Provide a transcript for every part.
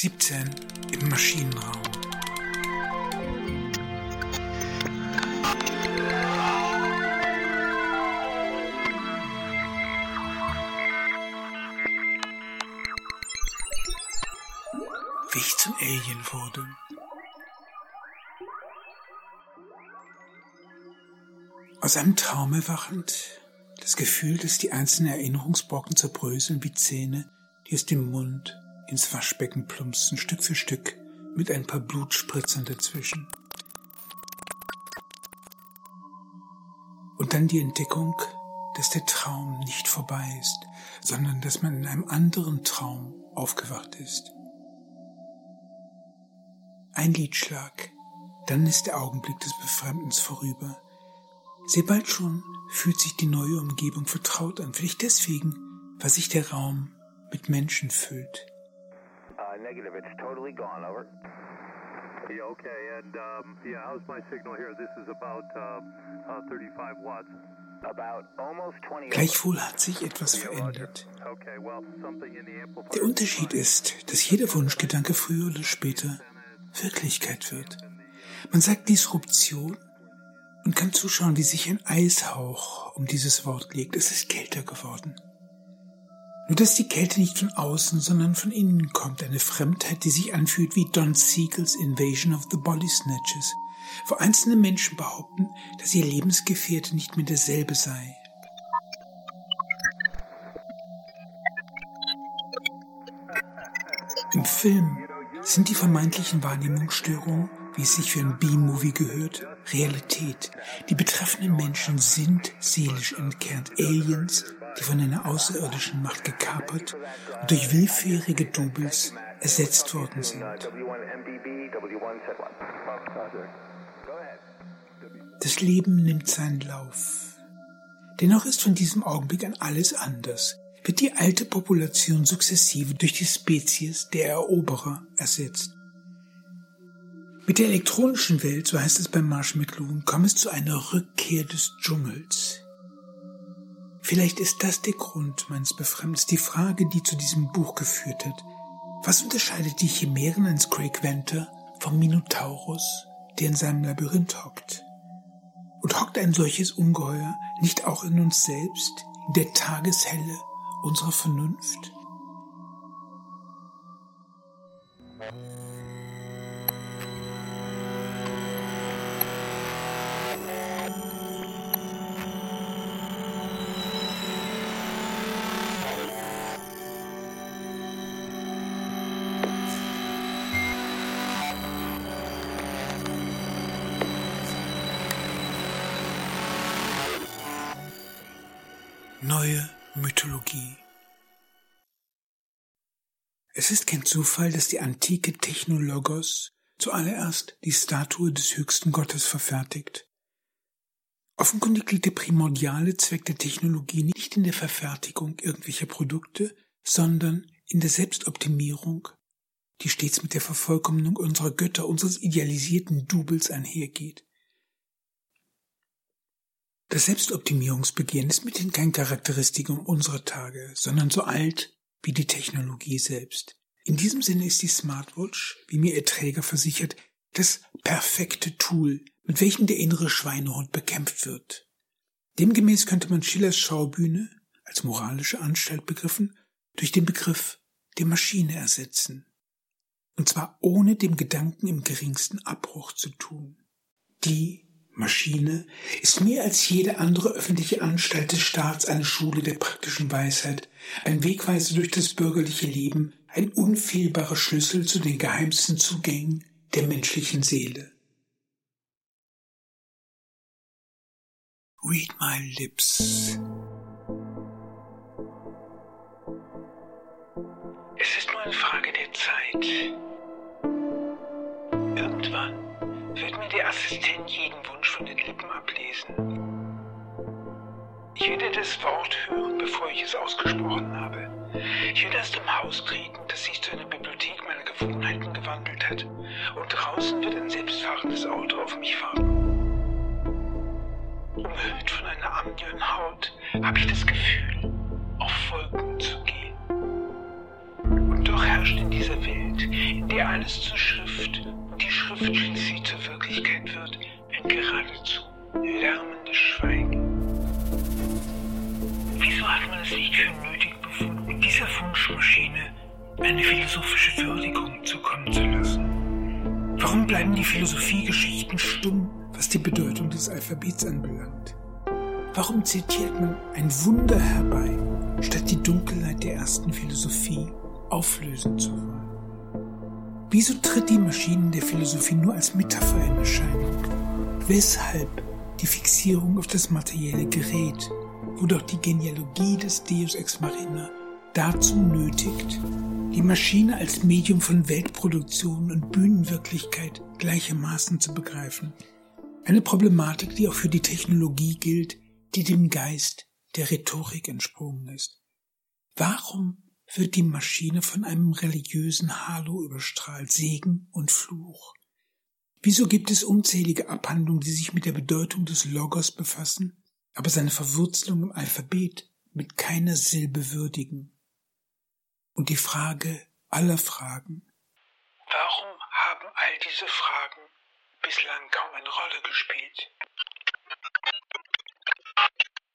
17 im Maschinenraum. Wie ich zum Alien wurde. Aus einem Traum erwachend, das Gefühl, dass die einzelnen Erinnerungsbrocken zerbröseln wie Zähne, die aus dem Mund ins Waschbecken plumpsen, Stück für Stück, mit ein paar Blutspritzern dazwischen. Und dann die Entdeckung, dass der Traum nicht vorbei ist, sondern dass man in einem anderen Traum aufgewacht ist. Ein Liedschlag, dann ist der Augenblick des Befremdens vorüber. Sehr bald schon fühlt sich die neue Umgebung vertraut an, vielleicht deswegen, weil sich der Raum mit Menschen füllt negative. It's totally gone. Over. Yeah, okay. And um, yeah, how's my signal here? This is about uh, uh, 35 watts. About almost 20. Gleichwohl hat sich etwas verändert. Der Unterschied ist, dass jeder Wunschgedanke früher oder später Wirklichkeit wird. Man sagt Disruption und kann zuschauen, wie sich ein Eishauch um dieses Wort legt. Es ist kälter geworden. Nur dass die Kälte nicht von außen, sondern von innen kommt, eine Fremdheit, die sich anfühlt wie Don Siegels Invasion of the Body Snatches, wo einzelne Menschen behaupten, dass ihr Lebensgefährte nicht mehr derselbe sei. Im Film sind die vermeintlichen Wahrnehmungsstörungen, wie es sich für ein B-Movie gehört, Realität. Die betreffenden Menschen sind seelisch entkernt, Aliens, die von einer außerirdischen Macht gekapert und durch willfährige Doubles ersetzt worden sind. Das Leben nimmt seinen Lauf. Dennoch ist von diesem Augenblick an alles anders. Wird die alte Population sukzessive durch die Spezies der Eroberer ersetzt. Mit der elektronischen Welt, so heißt es beim Marsch McLuhan, kommt es zu einer Rückkehr des Dschungels. Vielleicht ist das der Grund meines Befremdens, die Frage, die zu diesem Buch geführt hat. Was unterscheidet die Chimären eines Craig Venter vom Minotaurus, der in seinem Labyrinth hockt? Und hockt ein solches Ungeheuer nicht auch in uns selbst, in der Tageshelle unserer Vernunft? Es ist kein Zufall, dass die antike Technologos zuallererst die Statue des höchsten Gottes verfertigt. Offenkundig liegt der primordiale Zweck der Technologie nicht in der Verfertigung irgendwelcher Produkte, sondern in der Selbstoptimierung, die stets mit der Vervollkommnung unserer Götter, unseres idealisierten Doubles einhergeht. Das Selbstoptimierungsbegehren ist mithin kein Charakteristikum unserer Tage, sondern so alt wie die Technologie selbst. In diesem Sinne ist die Smartwatch, wie mir ihr Träger versichert, das perfekte Tool, mit welchem der innere Schweinehund bekämpft wird. Demgemäß könnte man Schillers Schaubühne, als moralische Anstalt begriffen, durch den Begriff der Maschine ersetzen. Und zwar ohne dem Gedanken im geringsten Abbruch zu tun. Die Maschine ist mehr als jede andere öffentliche Anstalt des Staats eine Schule der praktischen Weisheit, ein Wegweiser durch das bürgerliche Leben, ein unfehlbarer Schlüssel zu den geheimsten Zugängen der menschlichen Seele. Read my lips. Es ist nur eine Frage der Zeit. Irgendwann wird mir der Assistent jeden Wunsch von den Lippen ablesen. Ich werde das Wort hören, bevor ich es ausgesprochen habe. Ich werde aus dem Haus treten, das sich zu einer Bibliothek meiner Gewohnheiten gewandelt hat. Und draußen wird ein selbstfahrendes Auto auf mich fahren. Umhüllt von einer amnion Haut habe ich das Gefühl, auf Wolken zu gehen. Und doch herrscht in dieser Welt, Reales zur Schrift und die Schrift schließlich zur Wirklichkeit wird, ein geradezu lärmendes Schweigen. Wieso hat man es nicht für nötig dieser Wunschmaschine eine philosophische Würdigung zukommen zu lassen? Warum bleiben die Philosophiegeschichten stumm, was die Bedeutung des Alphabets anbelangt? Warum zitiert man ein Wunder herbei, statt die Dunkelheit der ersten Philosophie auflösen zu wollen? Wieso tritt die Maschine der Philosophie nur als Metapher in Erscheinung? Weshalb die Fixierung auf das materielle Gerät, wo doch die Genealogie des Deus Ex Machina dazu nötigt, die Maschine als Medium von Weltproduktion und Bühnenwirklichkeit gleichermaßen zu begreifen? Eine Problematik, die auch für die Technologie gilt, die dem Geist der Rhetorik entsprungen ist. Warum wird die Maschine von einem religiösen Halo überstrahlt, Segen und Fluch? Wieso gibt es unzählige Abhandlungen, die sich mit der Bedeutung des Logos befassen, aber seine Verwurzelung im Alphabet mit keiner Silbe würdigen? Und die Frage aller Fragen. Warum haben all diese Fragen bislang kaum eine Rolle gespielt?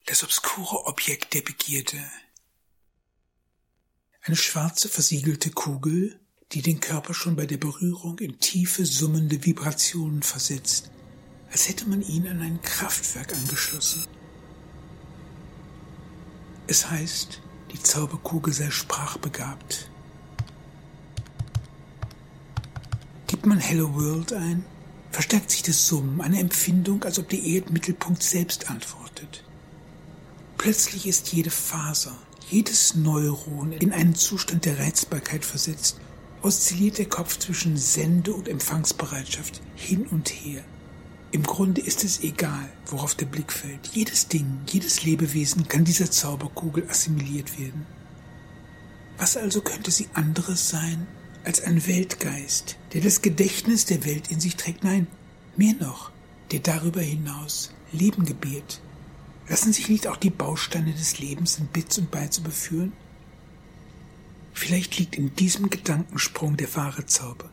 Das obskure Objekt der Begierde. Eine schwarze versiegelte Kugel, die den Körper schon bei der Berührung in tiefe summende Vibrationen versetzt, als hätte man ihn an ein Kraftwerk angeschlossen. Es heißt, die Zauberkugel sei sprachbegabt. Gibt man Hello World ein, verstärkt sich das Summen, eine Empfindung, als ob der Erdmittelpunkt selbst antwortet. Plötzlich ist jede Faser, jedes Neuron in einen Zustand der Reizbarkeit versetzt, oszilliert der Kopf zwischen Sende- und Empfangsbereitschaft hin und her. Im Grunde ist es egal, worauf der Blick fällt. Jedes Ding, jedes Lebewesen kann dieser Zauberkugel assimiliert werden. Was also könnte sie anderes sein als ein Weltgeist, der das Gedächtnis der Welt in sich trägt? Nein, mehr noch, der darüber hinaus Leben gebiert, Lassen sich nicht auch die Bausteine des Lebens in Bits und Bytes überführen? Vielleicht liegt in diesem Gedankensprung der wahre Zauber.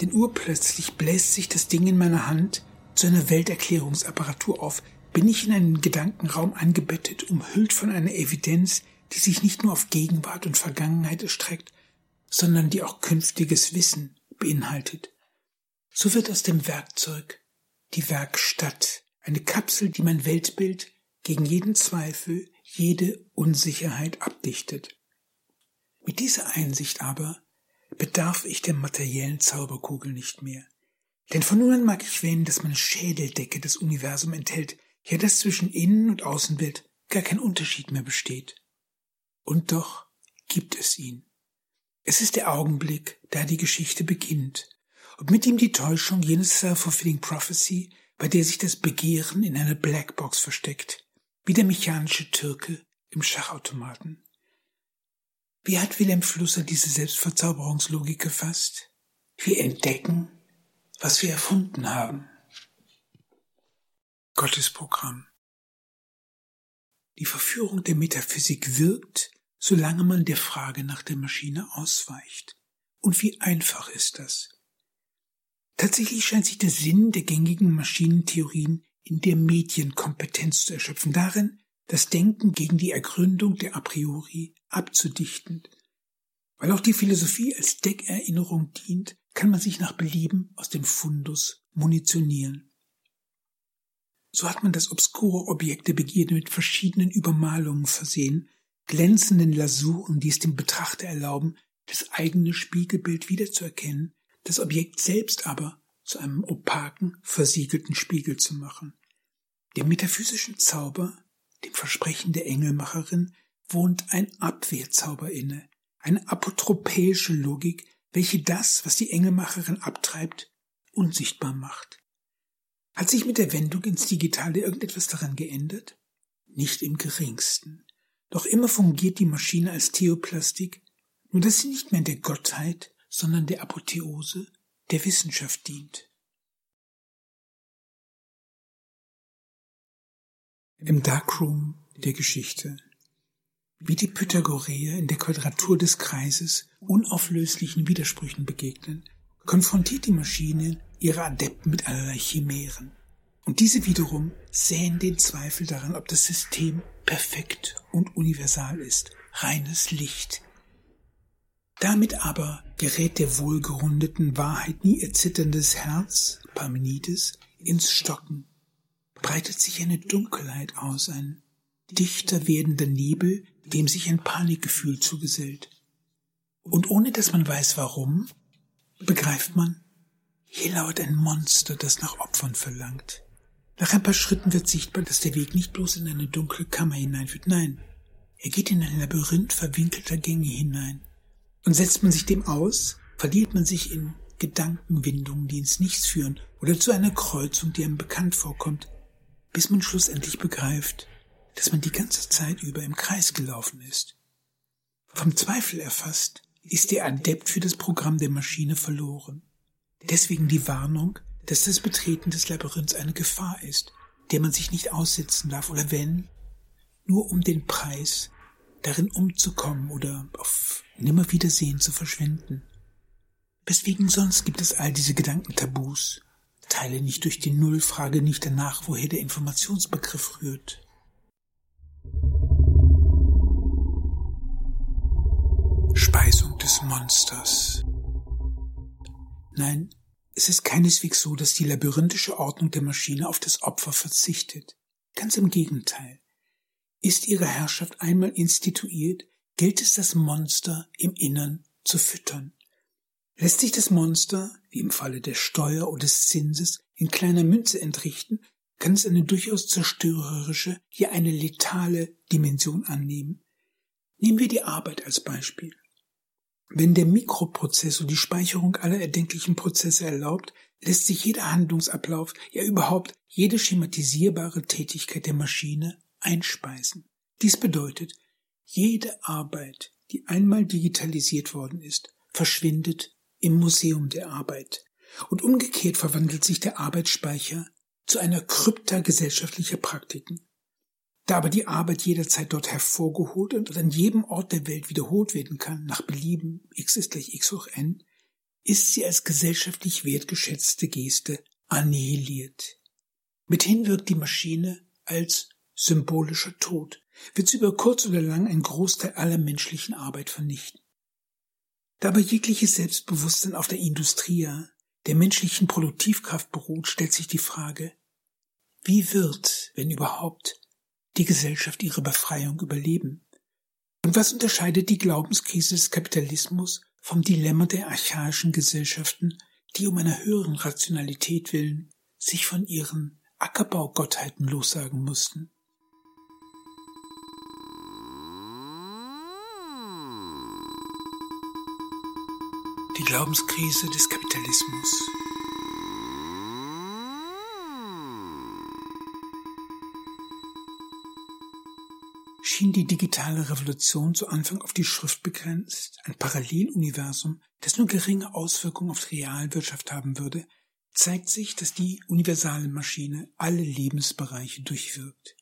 Denn urplötzlich bläst sich das Ding in meiner Hand zu einer Welterklärungsapparatur auf, bin ich in einen Gedankenraum eingebettet, umhüllt von einer Evidenz, die sich nicht nur auf Gegenwart und Vergangenheit erstreckt, sondern die auch künftiges Wissen beinhaltet. So wird aus dem Werkzeug die Werkstatt, eine Kapsel, die mein Weltbild gegen jeden Zweifel, jede Unsicherheit abdichtet. Mit dieser Einsicht aber bedarf ich der materiellen Zauberkugel nicht mehr. Denn von nun an mag ich wähnen, dass meine Schädeldecke das Universum enthält, ja dass zwischen Innen- und Außenwelt gar kein Unterschied mehr besteht. Und doch gibt es ihn. Es ist der Augenblick, da die Geschichte beginnt, und mit ihm die Täuschung jenes self-fulfilling prophecy, bei der sich das Begehren in einer Blackbox versteckt, wie der mechanische Türke im Schachautomaten. Wie hat Wilhelm Flusser diese Selbstverzauberungslogik gefasst? Wir entdecken, was wir erfunden haben. Gottes Programm. Die Verführung der Metaphysik wirkt, solange man der Frage nach der Maschine ausweicht. Und wie einfach ist das? Tatsächlich scheint sich der Sinn der gängigen Maschinentheorien in der Medienkompetenz zu erschöpfen, darin, das Denken gegen die Ergründung der a priori abzudichten. Weil auch die Philosophie als Deckerinnerung dient, kann man sich nach Belieben aus dem Fundus munitionieren. So hat man das obskure Objekt der Begierde mit verschiedenen Übermalungen versehen, glänzenden Lasuren, die es dem Betrachter erlauben, das eigene Spiegelbild wiederzuerkennen, das Objekt selbst aber zu einem opaken, versiegelten Spiegel zu machen. Dem metaphysischen Zauber, dem Versprechen der Engelmacherin, wohnt ein Abwehrzauber inne, eine apotropäische Logik, welche das, was die Engelmacherin abtreibt, unsichtbar macht. Hat sich mit der Wendung ins Digitale irgendetwas daran geändert? Nicht im geringsten. Doch immer fungiert die Maschine als Theoplastik, nur dass sie nicht mehr der Gottheit, sondern der Apotheose, der Wissenschaft dient. Im Darkroom der Geschichte. Wie die Pythagoreer in der Quadratur des Kreises unauflöslichen Widersprüchen begegnen, konfrontiert die Maschine ihre Adepten mit allerlei Chimären. Und diese wiederum säen den Zweifel daran, ob das System perfekt und universal ist, reines Licht. Damit aber gerät der wohlgerundeten Wahrheit nie erzitterndes Herz, Parmenides, ins Stocken, breitet sich eine Dunkelheit aus, ein dichter werdender Nebel, dem sich ein Panikgefühl zugesellt. Und ohne dass man weiß warum, begreift man, hier lauert ein Monster, das nach Opfern verlangt. Nach ein paar Schritten wird sichtbar, dass der Weg nicht bloß in eine dunkle Kammer hineinführt, nein, er geht in ein Labyrinth verwinkelter Gänge hinein. Und setzt man sich dem aus, verliert man sich in Gedankenwindungen, die ins Nichts führen, oder zu einer Kreuzung, die einem bekannt vorkommt, bis man schlussendlich begreift, dass man die ganze Zeit über im Kreis gelaufen ist. Vom Zweifel erfasst, ist der Adept für das Programm der Maschine verloren. Deswegen die Warnung, dass das Betreten des Labyrinths eine Gefahr ist, der man sich nicht aussetzen darf oder wenn, nur um den Preis, darin umzukommen oder auf Nimmerwiedersehen zu verschwinden. Weswegen sonst gibt es all diese Gedankentabus? Teile nicht durch die Null, frage nicht danach, woher der Informationsbegriff rührt. Speisung des Monsters. Nein, es ist keineswegs so, dass die labyrinthische Ordnung der Maschine auf das Opfer verzichtet. Ganz im Gegenteil. Ist ihre Herrschaft einmal instituiert, gilt es das Monster im Innern zu füttern. Lässt sich das Monster, wie im Falle der Steuer oder des Zinses, in kleiner Münze entrichten, kann es eine durchaus zerstörerische, hier eine letale Dimension annehmen. Nehmen wir die Arbeit als Beispiel. Wenn der Mikroprozessor die Speicherung aller erdenklichen Prozesse erlaubt, lässt sich jeder Handlungsablauf, ja überhaupt jede schematisierbare Tätigkeit der Maschine einspeisen. Dies bedeutet, jede Arbeit, die einmal digitalisiert worden ist, verschwindet im Museum der Arbeit. Und umgekehrt verwandelt sich der Arbeitsspeicher zu einer Krypta gesellschaftlicher Praktiken. Da aber die Arbeit jederzeit dort hervorgeholt und an jedem Ort der Welt wiederholt werden kann, nach Belieben, x ist gleich x hoch n, ist sie als gesellschaftlich wertgeschätzte Geste annihiliert. Mithin wirkt die Maschine als symbolischer Tod, wird sie über kurz oder lang einen Großteil aller menschlichen Arbeit vernichten. Da aber jegliches Selbstbewusstsein auf der Industria, der menschlichen Produktivkraft beruht, stellt sich die Frage, wie wird, wenn überhaupt, die Gesellschaft ihre Befreiung überleben? Und was unterscheidet die Glaubenskrise des Kapitalismus vom Dilemma der archaischen Gesellschaften, die um einer höheren Rationalität willen sich von ihren Ackerbaugottheiten lossagen mussten? Die Glaubenskrise des Kapitalismus. Schien die digitale Revolution zu Anfang auf die Schrift begrenzt, ein Paralleluniversum, das nur geringe Auswirkungen auf die Realwirtschaft haben würde, zeigt sich, dass die universale Maschine alle Lebensbereiche durchwirkt.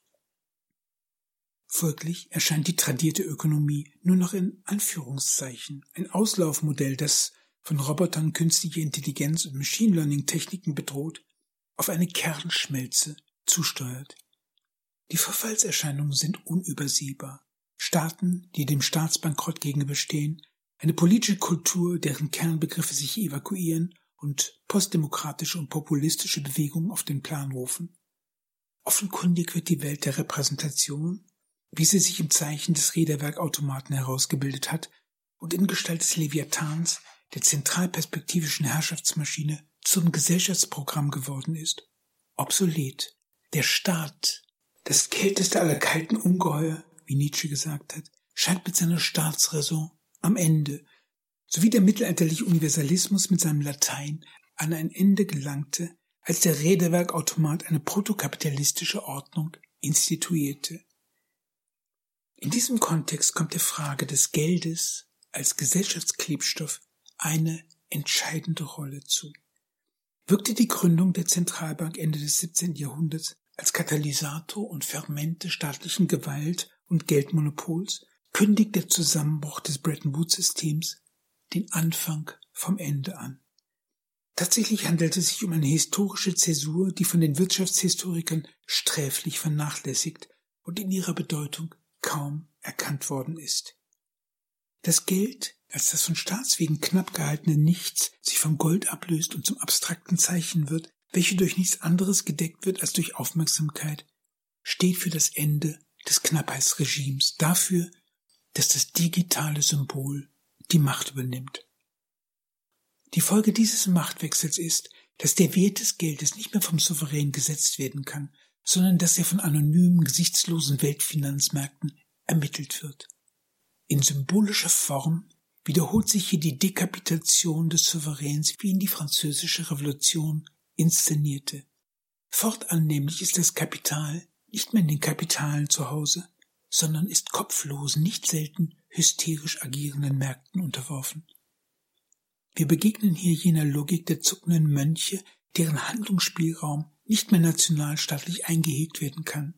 Folglich erscheint die tradierte Ökonomie nur noch in Anführungszeichen ein Auslaufmodell, das von Robotern, künstlicher Intelligenz und Machine Learning Techniken bedroht, auf eine Kernschmelze zusteuert. Die Verfallserscheinungen sind unübersehbar. Staaten, die dem Staatsbankrott gegenüberstehen, eine politische Kultur, deren Kernbegriffe sich evakuieren und postdemokratische und populistische Bewegungen auf den Plan rufen. Offenkundig wird die Welt der Repräsentation, wie sie sich im Zeichen des Räderwerkautomaten herausgebildet hat und in Gestalt des Leviathans, der zentralperspektivischen Herrschaftsmaschine, zum Gesellschaftsprogramm geworden ist, obsolet. Der Staat das kälteste aller kalten Ungeheuer, wie Nietzsche gesagt hat, scheint mit seiner Staatsräson am Ende, sowie der mittelalterliche Universalismus mit seinem Latein an ein Ende gelangte, als der Räderwerkautomat eine protokapitalistische Ordnung instituierte. In diesem Kontext kommt der Frage des Geldes als Gesellschaftsklebstoff eine entscheidende Rolle zu. Wirkte die Gründung der Zentralbank Ende des 17. Jahrhunderts als Katalysator und Ferment des staatlichen Gewalt- und Geldmonopols kündigt der Zusammenbruch des Bretton Woods-Systems den Anfang vom Ende an. Tatsächlich handelt es sich um eine historische Zäsur, die von den Wirtschaftshistorikern sträflich vernachlässigt und in ihrer Bedeutung kaum erkannt worden ist. Das Geld, als das von Staatswegen knapp gehaltene Nichts sich vom Gold ablöst und zum abstrakten Zeichen wird, welche durch nichts anderes gedeckt wird als durch Aufmerksamkeit, steht für das Ende des Knappheitsregimes, dafür, dass das digitale Symbol die Macht übernimmt. Die Folge dieses Machtwechsels ist, dass der Wert des Geldes nicht mehr vom Souverän gesetzt werden kann, sondern dass er von anonymen, gesichtslosen Weltfinanzmärkten ermittelt wird. In symbolischer Form wiederholt sich hier die Dekapitation des Souveräns wie in die französische Revolution inszenierte. Fortan nämlich ist das Kapital nicht mehr in den Kapitalen zu Hause, sondern ist kopflosen, nicht selten hysterisch agierenden Märkten unterworfen. Wir begegnen hier jener Logik der zuckenden Mönche, deren Handlungsspielraum nicht mehr nationalstaatlich eingehegt werden kann.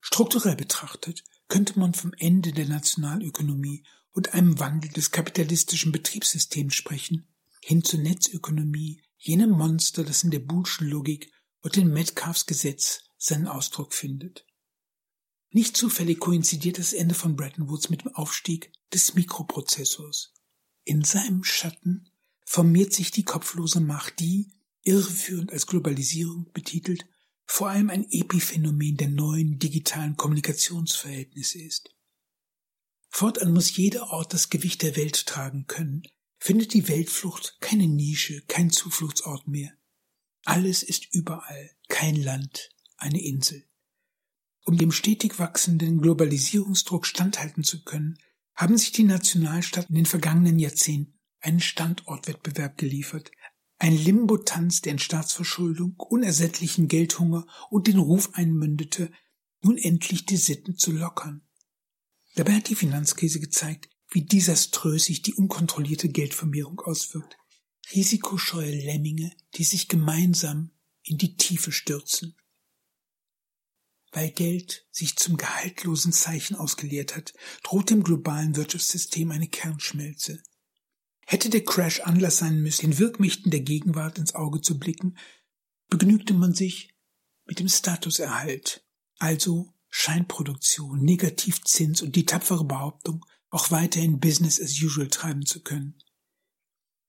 Strukturell betrachtet könnte man vom Ende der Nationalökonomie und einem Wandel des kapitalistischen Betriebssystems sprechen, hin zur Netzökonomie, jenem Monster, das in der Boolschen Logik und in Metcalfs Gesetz seinen Ausdruck findet. Nicht zufällig koinzidiert das Ende von Bretton Woods mit dem Aufstieg des Mikroprozessors. In seinem Schatten formiert sich die kopflose Macht, die, irreführend als Globalisierung betitelt, vor allem ein Epiphänomen der neuen digitalen Kommunikationsverhältnisse ist. Fortan muss jeder Ort das Gewicht der Welt tragen können, findet die Weltflucht keine Nische, kein Zufluchtsort mehr. Alles ist überall, kein Land, eine Insel. Um dem stetig wachsenden Globalisierungsdruck standhalten zu können, haben sich die Nationalstaaten in den vergangenen Jahrzehnten einen Standortwettbewerb geliefert, ein Limbotanz, der in Staatsverschuldung, unersättlichen Geldhunger und den Ruf einmündete, nun endlich die Sitten zu lockern. Dabei hat die Finanzkrise gezeigt, wie desaströs sich die unkontrollierte Geldvermehrung auswirkt. Risikoscheue Lemminge, die sich gemeinsam in die Tiefe stürzen. Weil Geld sich zum gehaltlosen Zeichen ausgeleert hat, droht dem globalen Wirtschaftssystem eine Kernschmelze. Hätte der Crash Anlass sein müssen, den Wirkmächten der Gegenwart ins Auge zu blicken, begnügte man sich mit dem Statuserhalt, also Scheinproduktion, Negativzins und die tapfere Behauptung, auch weiterhin Business as usual treiben zu können.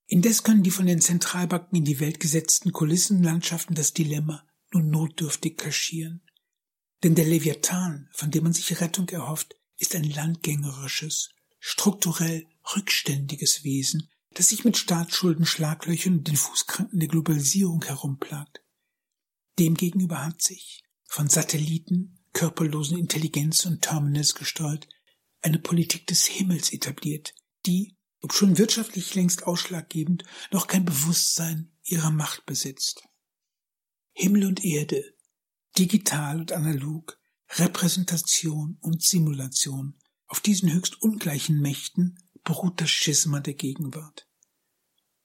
Indes können die von den Zentralbanken in die Welt gesetzten Kulissenlandschaften das Dilemma nur notdürftig kaschieren. Denn der Leviathan, von dem man sich Rettung erhofft, ist ein landgängerisches, strukturell rückständiges Wesen, das sich mit Staatsschulden, Schlaglöchern und den Fußkranken der Globalisierung herumplagt. Demgegenüber hat sich, von Satelliten, körperlosen Intelligenzen und Terminals gesteuert, eine Politik des Himmels etabliert, die, ob schon wirtschaftlich längst ausschlaggebend, noch kein Bewusstsein ihrer Macht besitzt. Himmel und Erde, digital und analog, Repräsentation und Simulation, auf diesen höchst ungleichen Mächten beruht das Schisma der Gegenwart.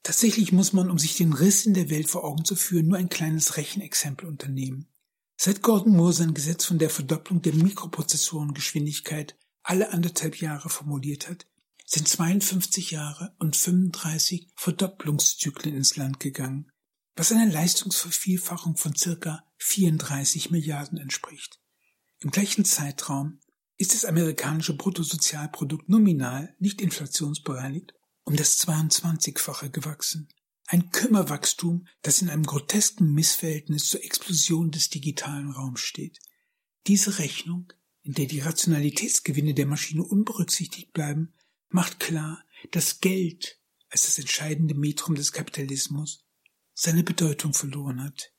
Tatsächlich muss man, um sich den Riss in der Welt vor Augen zu führen, nur ein kleines Rechenexempel unternehmen. Seit Gordon Moore sein Gesetz von der Verdopplung der Mikroprozessorengeschwindigkeit alle anderthalb Jahre formuliert hat, sind 52 Jahre und 35 Verdopplungszyklen ins Land gegangen, was einer Leistungsvervielfachung von circa 34 Milliarden entspricht. Im gleichen Zeitraum ist das amerikanische Bruttosozialprodukt nominal nicht inflationsbereinigt um das 22-fache gewachsen. Ein Kümmerwachstum, das in einem grotesken Missverhältnis zur Explosion des digitalen Raums steht. Diese Rechnung, in der die Rationalitätsgewinne der Maschine unberücksichtigt bleiben, macht klar, dass Geld als das entscheidende Metrum des Kapitalismus seine Bedeutung verloren hat.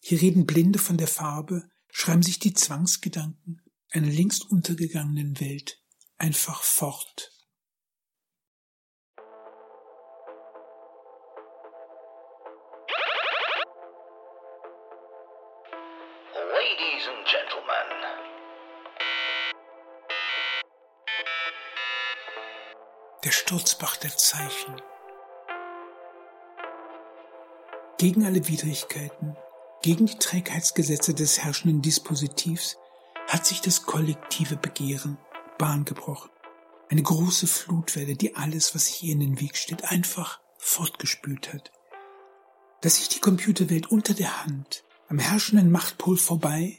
Hier reden Blinde von der Farbe, schreiben sich die Zwangsgedanken einer längst untergegangenen Welt einfach fort. Ladies and Gentlemen. Der Sturzbach der Zeichen. Gegen alle Widrigkeiten, gegen die Trägheitsgesetze des herrschenden Dispositivs hat sich das kollektive Begehren Bahn gebrochen. Eine große Flutwelle, die alles, was hier in den Weg steht, einfach fortgespült hat. dass sich die Computerwelt unter der Hand, am herrschenden Machtpol vorbei,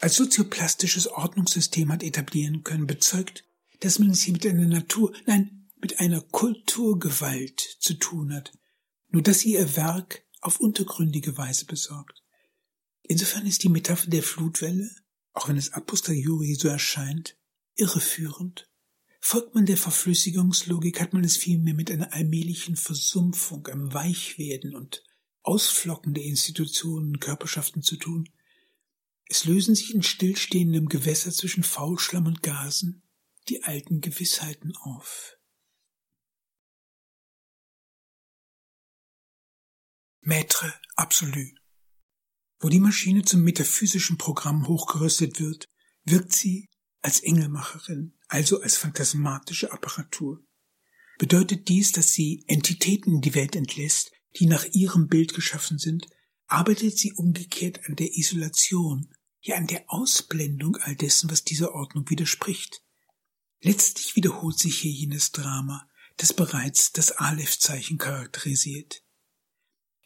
als sozioplastisches Ordnungssystem hat etablieren können, bezeugt, dass man es hier mit einer Natur, nein, mit einer Kulturgewalt zu tun hat, nur dass sie ihr Werk auf untergründige Weise besorgt. Insofern ist die Metapher der Flutwelle, auch wenn es a posteriori so erscheint, irreführend. Folgt man der Verflüssigungslogik, hat man es vielmehr mit einer allmählichen Versumpfung, einem Weichwerden und Ausflocken der Institutionen und Körperschaften zu tun. Es lösen sich in stillstehendem Gewässer zwischen Faulschlamm und Gasen die alten Gewissheiten auf. Maître absolu. Wo die Maschine zum metaphysischen Programm hochgerüstet wird, wirkt sie als Engelmacherin, also als phantasmatische Apparatur. Bedeutet dies, dass sie Entitäten in die Welt entlässt, die nach ihrem Bild geschaffen sind, arbeitet sie umgekehrt an der Isolation, ja an der Ausblendung all dessen, was dieser Ordnung widerspricht. Letztlich wiederholt sich hier jenes Drama, das bereits das Aleph-Zeichen charakterisiert.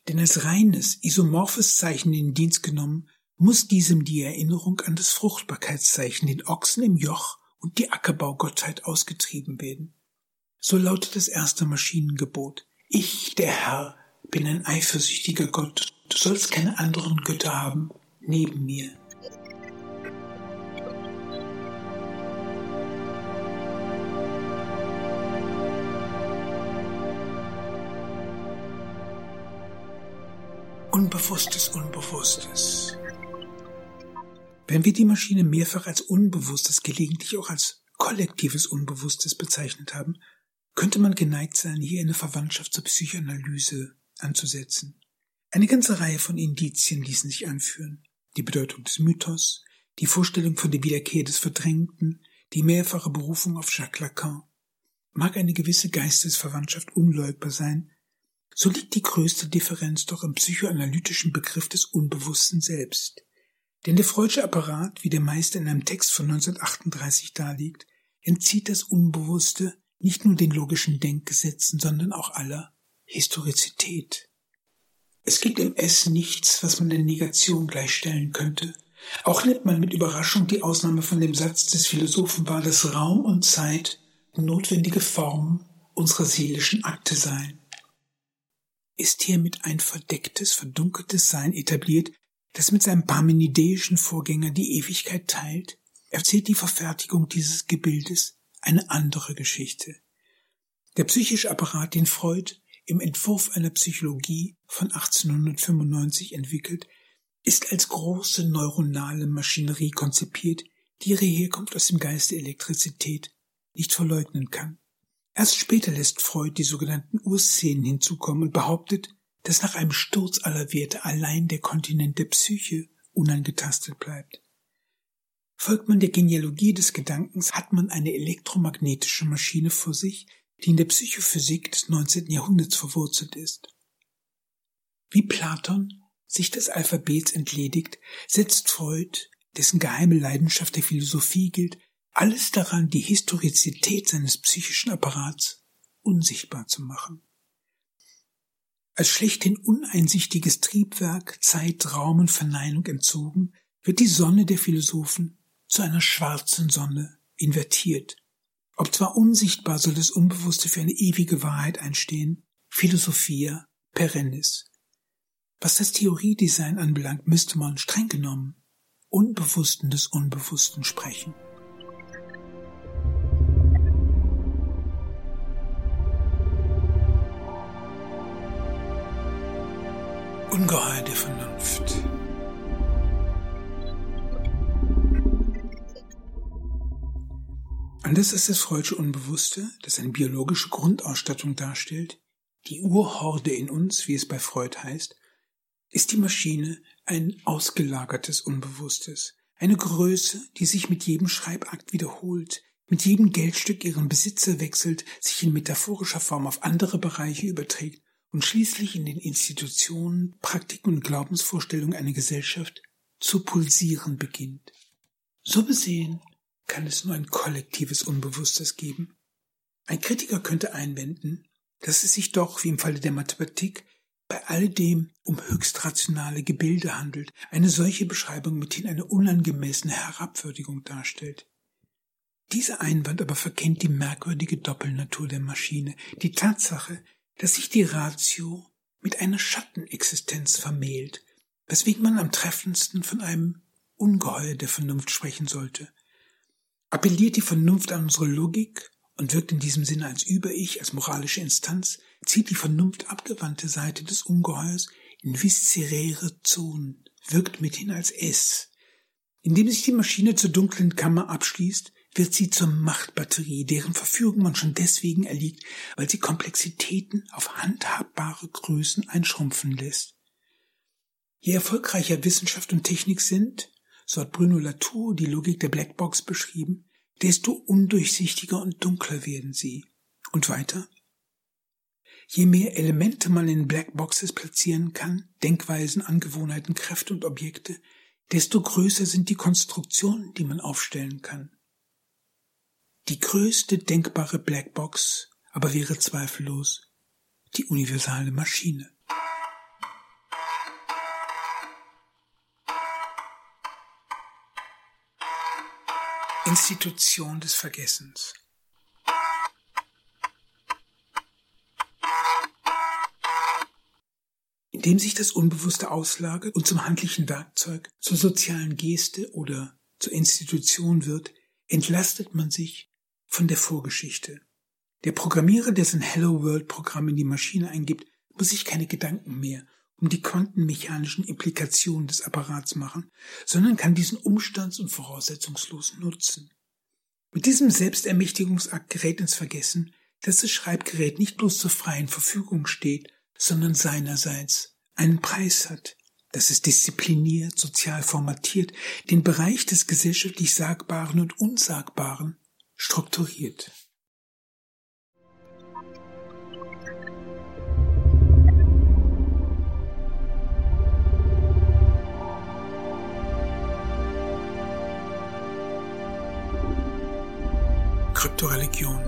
Denn als reines, isomorphes Zeichen in den Dienst genommen, muss diesem die Erinnerung an das Fruchtbarkeitszeichen, den Ochsen im Joch und die Ackerbaugottheit ausgetrieben werden. So lautet das erste Maschinengebot. Ich, der Herr, bin ein eifersüchtiger Gott. Du sollst keine anderen Götter haben neben mir. Unbewusstes, Unbewusstes. Wenn wir die Maschine mehrfach als Unbewusstes, gelegentlich auch als kollektives Unbewusstes bezeichnet haben, könnte man geneigt sein, hier eine Verwandtschaft zur Psychoanalyse anzusetzen. Eine ganze Reihe von Indizien ließen sich anführen. Die Bedeutung des Mythos, die Vorstellung von der Wiederkehr des Verdrängten, die mehrfache Berufung auf Jacques Lacan. Mag eine gewisse Geistesverwandtschaft unleugbar sein, so liegt die größte Differenz doch im psychoanalytischen Begriff des Unbewussten selbst. Denn der freudsche Apparat, wie der Meister in einem Text von 1938 darlegt, entzieht das Unbewusste nicht nur den logischen Denkgesetzen, sondern auch aller Historizität. Es gibt im S nichts, was man der Negation gleichstellen könnte. Auch nimmt man mit Überraschung die Ausnahme von dem Satz des Philosophen wahr, dass Raum und Zeit notwendige Formen unserer seelischen Akte seien. Ist hiermit ein verdecktes, verdunkeltes Sein etabliert, das mit seinem parmenideischen Vorgänger die Ewigkeit teilt, erzählt die Verfertigung dieses Gebildes eine andere Geschichte. Der psychische Apparat, den Freud im Entwurf einer Psychologie von 1895 entwickelt, ist als große neuronale Maschinerie konzipiert, die ihre Herkunft aus dem Geist der Elektrizität nicht verleugnen kann. Erst später lässt Freud die sogenannten Urszenen hinzukommen und behauptet, dass nach einem Sturz aller Werte allein der Kontinent der Psyche unangetastet bleibt. Folgt man der Genealogie des Gedankens, hat man eine elektromagnetische Maschine vor sich, die in der Psychophysik des 19. Jahrhunderts verwurzelt ist. Wie Platon sich des Alphabets entledigt, setzt Freud, dessen geheime Leidenschaft der Philosophie gilt, alles daran, die Historizität seines psychischen Apparats unsichtbar zu machen. Als schlechthin uneinsichtiges Triebwerk Zeit, Raum und Verneinung entzogen, wird die Sonne der Philosophen zu einer schwarzen Sonne invertiert. Ob zwar unsichtbar soll das Unbewusste für eine ewige Wahrheit einstehen, Philosophia perennis. Was das Theoriedesign anbelangt, müsste man streng genommen Unbewussten des Unbewussten sprechen. Ungeheuer der Vernunft. Anders ist das Freudsche Unbewusste, das eine biologische Grundausstattung darstellt, die Urhorde in uns, wie es bei Freud heißt, ist die Maschine ein ausgelagertes Unbewusstes, eine Größe, die sich mit jedem Schreibakt wiederholt, mit jedem Geldstück ihren Besitzer wechselt, sich in metaphorischer Form auf andere Bereiche überträgt und schließlich in den Institutionen, Praktiken und Glaubensvorstellungen einer Gesellschaft zu pulsieren beginnt. So besehen kann es nur ein kollektives Unbewusstes geben. Ein Kritiker könnte einwenden, dass es sich doch, wie im Falle der Mathematik, bei alledem um höchst rationale Gebilde handelt, eine solche Beschreibung mithin eine unangemessene Herabwürdigung darstellt. Dieser Einwand aber verkennt die merkwürdige Doppelnatur der Maschine, die Tatsache, dass sich die Ratio mit einer Schattenexistenz vermählt, weswegen man am treffendsten von einem Ungeheuer der Vernunft sprechen sollte. Appelliert die Vernunft an unsere Logik und wirkt in diesem Sinne als Über-Ich, als moralische Instanz, zieht die Vernunft abgewandte Seite des Ungeheuers in viszeräre Zonen, wirkt mithin als S. Indem sich die Maschine zur dunklen Kammer abschließt, wird sie zur Machtbatterie, deren Verfügung man schon deswegen erliegt, weil sie Komplexitäten auf handhabbare Größen einschrumpfen lässt. Je erfolgreicher Wissenschaft und Technik sind, so hat Bruno Latour die Logik der Blackbox beschrieben, desto undurchsichtiger und dunkler werden sie. Und weiter? Je mehr Elemente man in Blackboxes platzieren kann, Denkweisen, Angewohnheiten, Kräfte und Objekte, desto größer sind die Konstruktionen, die man aufstellen kann. Die größte denkbare Blackbox aber wäre zweifellos die universale Maschine. Institution des Vergessens. Indem sich das Unbewusste auslagert und zum handlichen Werkzeug, zur sozialen Geste oder zur Institution wird, entlastet man sich von der Vorgeschichte. Der Programmierer, der sein Hello World Programm in die Maschine eingibt, muss sich keine Gedanken mehr um die quantenmechanischen Implikationen des Apparats machen, sondern kann diesen umstands- und voraussetzungslos nutzen. Mit diesem Selbstermächtigungsakt gerät ins Vergessen, dass das Schreibgerät nicht bloß zur freien Verfügung steht, sondern seinerseits einen Preis hat, dass es diszipliniert, sozial formatiert, den Bereich des gesellschaftlich Sagbaren und Unsagbaren strukturiert. Kryptoreligion.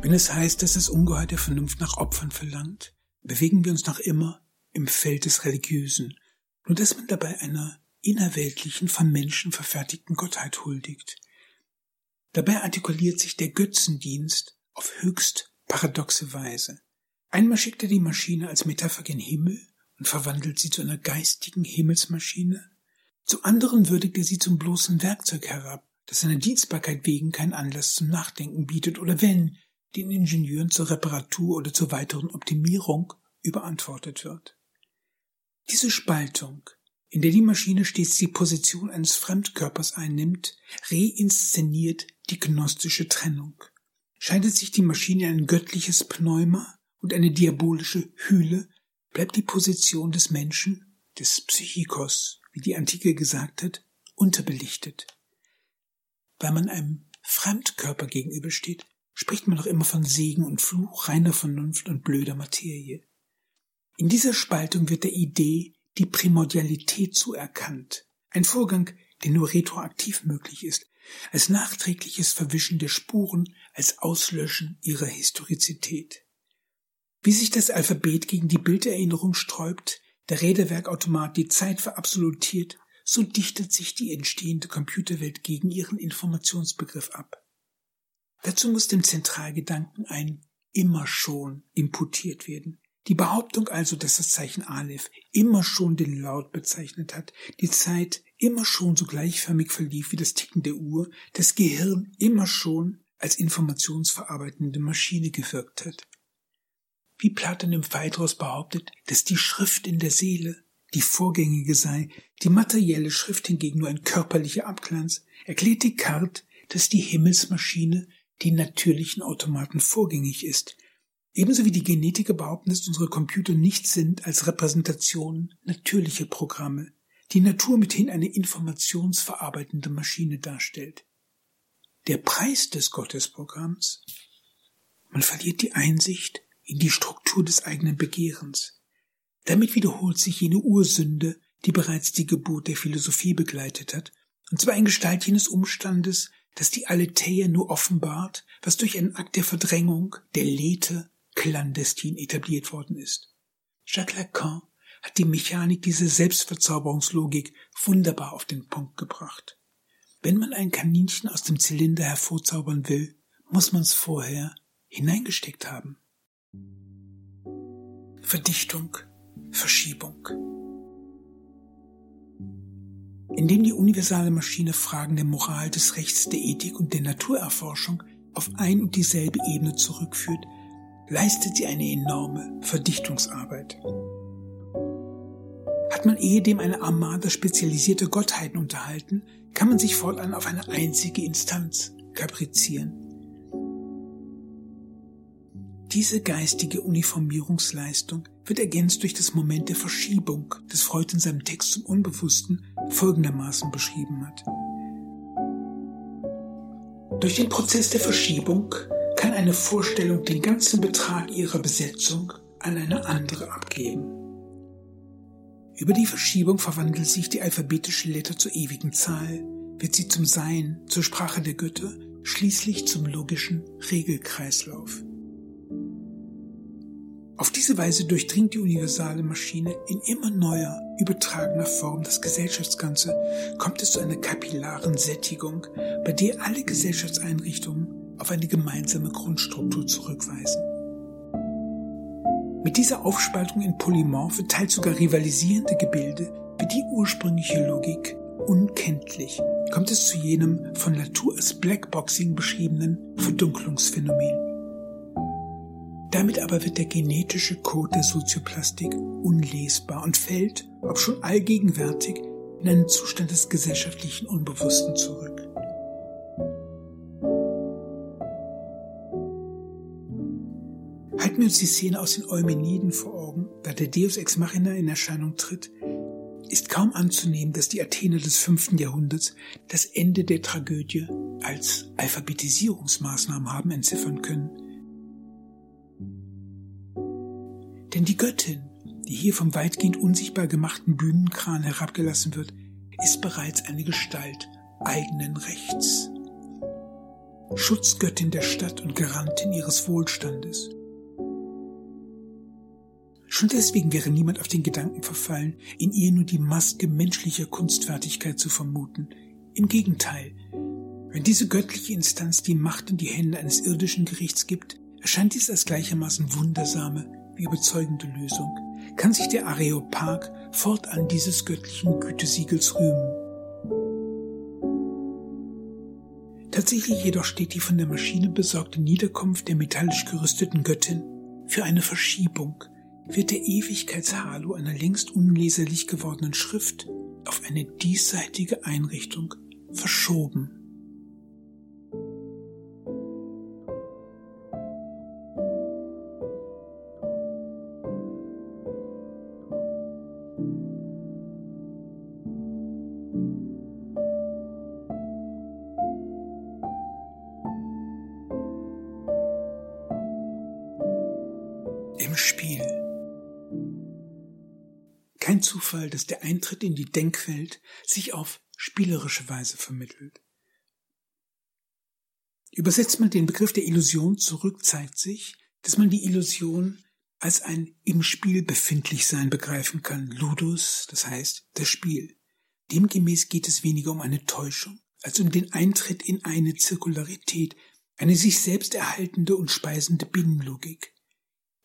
Wenn es heißt, dass das Ungeheuer der Vernunft nach Opfern verlangt, bewegen wir uns noch immer im Feld des Religiösen, nur dass man dabei einer innerweltlichen, von Menschen verfertigten Gottheit huldigt. Dabei artikuliert sich der Götzendienst auf höchst paradoxe Weise. Einmal schickt er die Maschine als Metapher gen Himmel und verwandelt sie zu einer geistigen Himmelsmaschine, zu anderen würdigt er sie zum bloßen Werkzeug herab, das seiner Dienstbarkeit wegen keinen Anlass zum Nachdenken bietet oder wenn den Ingenieuren zur Reparatur oder zur weiteren Optimierung überantwortet wird. Diese Spaltung, in der die Maschine stets die Position eines Fremdkörpers einnimmt, reinszeniert die gnostische Trennung. Scheidet sich die Maschine in ein göttliches Pneuma und eine diabolische Hülle, bleibt die Position des Menschen, des Psychikos, wie die Antike gesagt hat, unterbelichtet. Weil man einem Fremdkörper gegenübersteht, spricht man doch immer von Segen und Fluch, reiner Vernunft und blöder Materie. In dieser Spaltung wird der Idee die Primordialität zuerkannt, ein Vorgang, der nur retroaktiv möglich ist, als nachträgliches Verwischen der Spuren, als Auslöschen ihrer Historizität. Wie sich das Alphabet gegen die Bilderinnerung sträubt, der Räderwerkautomat die Zeit verabsolutiert so dichtet sich die entstehende Computerwelt gegen ihren Informationsbegriff ab. Dazu muss dem Zentralgedanken ein immer schon imputiert werden. Die Behauptung also, dass das Zeichen Aleph immer schon den Laut bezeichnet hat, die Zeit immer schon so gleichförmig verlief wie das Ticken der Uhr, das Gehirn immer schon als informationsverarbeitende Maschine gewirkt hat. Wie Platon im Phaedros behauptet, dass die Schrift in der Seele die vorgängige sei, die materielle Schrift hingegen nur ein körperlicher Abglanz, erklärt Descartes, dass die Himmelsmaschine den natürlichen Automaten vorgängig ist, ebenso wie die Genetiker behaupten, dass unsere Computer nichts sind als Repräsentationen natürliche Programme, die Natur mithin eine informationsverarbeitende Maschine darstellt. Der Preis des Gottesprogramms? Man verliert die Einsicht in die Struktur des eigenen Begehrens. Damit wiederholt sich jene Ursünde, die bereits die Geburt der Philosophie begleitet hat, und zwar in Gestalt jenes Umstandes, dass die Aletheia nur offenbart, was durch einen Akt der Verdrängung, der Lethe, clandestin etabliert worden ist. Jacques Lacan hat die Mechanik dieser Selbstverzauberungslogik wunderbar auf den Punkt gebracht. Wenn man ein Kaninchen aus dem Zylinder hervorzaubern will, muss man es vorher hineingesteckt haben. Verdichtung, Verschiebung. Indem die universale Maschine Fragen der Moral, des Rechts, der Ethik und der Naturerforschung auf ein und dieselbe Ebene zurückführt, leistet sie eine enorme Verdichtungsarbeit. Hat man ehedem eine Armada spezialisierter Gottheiten unterhalten, kann man sich fortan auf eine einzige Instanz kaprizieren. Diese geistige Uniformierungsleistung wird ergänzt durch das Moment der Verschiebung, das Freud in seinem Text zum Unbewussten folgendermaßen beschrieben hat. Durch den Prozess der Verschiebung kann eine Vorstellung den ganzen Betrag ihrer Besetzung an eine andere abgeben. Über die Verschiebung verwandelt sich die alphabetische Letter zur ewigen Zahl, wird sie zum Sein, zur Sprache der Götter, schließlich zum logischen Regelkreislauf. Auf diese Weise durchdringt die universale Maschine in immer neuer, übertragener Form das Gesellschaftsganze, kommt es zu einer kapillaren Sättigung, bei der alle Gesellschaftseinrichtungen auf eine gemeinsame Grundstruktur zurückweisen. Mit dieser Aufspaltung in polymorphe, teils sogar rivalisierende Gebilde wird die ursprüngliche Logik unkenntlich, kommt es zu jenem von Latour als Blackboxing beschriebenen Verdunklungsphänomen. Damit aber wird der genetische Code der Sozioplastik unlesbar und fällt, ob schon allgegenwärtig, in einen Zustand des gesellschaftlichen Unbewussten zurück. Halten wir uns die Szene aus den Eumeniden vor Augen, da der Deus Ex Machina in Erscheinung tritt, ist kaum anzunehmen, dass die Athener des fünften Jahrhunderts das Ende der Tragödie als Alphabetisierungsmaßnahmen haben entziffern können. Denn die Göttin, die hier vom weitgehend unsichtbar gemachten Bühnenkran herabgelassen wird, ist bereits eine Gestalt eigenen Rechts. Schutzgöttin der Stadt und Garantin ihres Wohlstandes. Schon deswegen wäre niemand auf den Gedanken verfallen, in ihr nur die Maske menschlicher Kunstfertigkeit zu vermuten. Im Gegenteil, wenn diese göttliche Instanz die Macht in die Hände eines irdischen Gerichts gibt, erscheint dies als gleichermaßen wundersame wie überzeugende Lösung, kann sich der Areopag fortan dieses göttlichen Gütesiegels rühmen. Tatsächlich jedoch steht die von der Maschine besorgte Niederkunft der metallisch gerüsteten Göttin für eine Verschiebung wird der Ewigkeitshalo einer längst unleserlich gewordenen Schrift auf eine diesseitige Einrichtung verschoben. Zufall, dass der Eintritt in die Denkwelt sich auf spielerische Weise vermittelt. Übersetzt man den Begriff der Illusion zurück, zeigt sich, dass man die Illusion als ein im Spiel befindlich sein begreifen kann. Ludus, das heißt das Spiel. Demgemäß geht es weniger um eine Täuschung, als um den Eintritt in eine Zirkularität, eine sich selbst erhaltende und speisende Binnenlogik.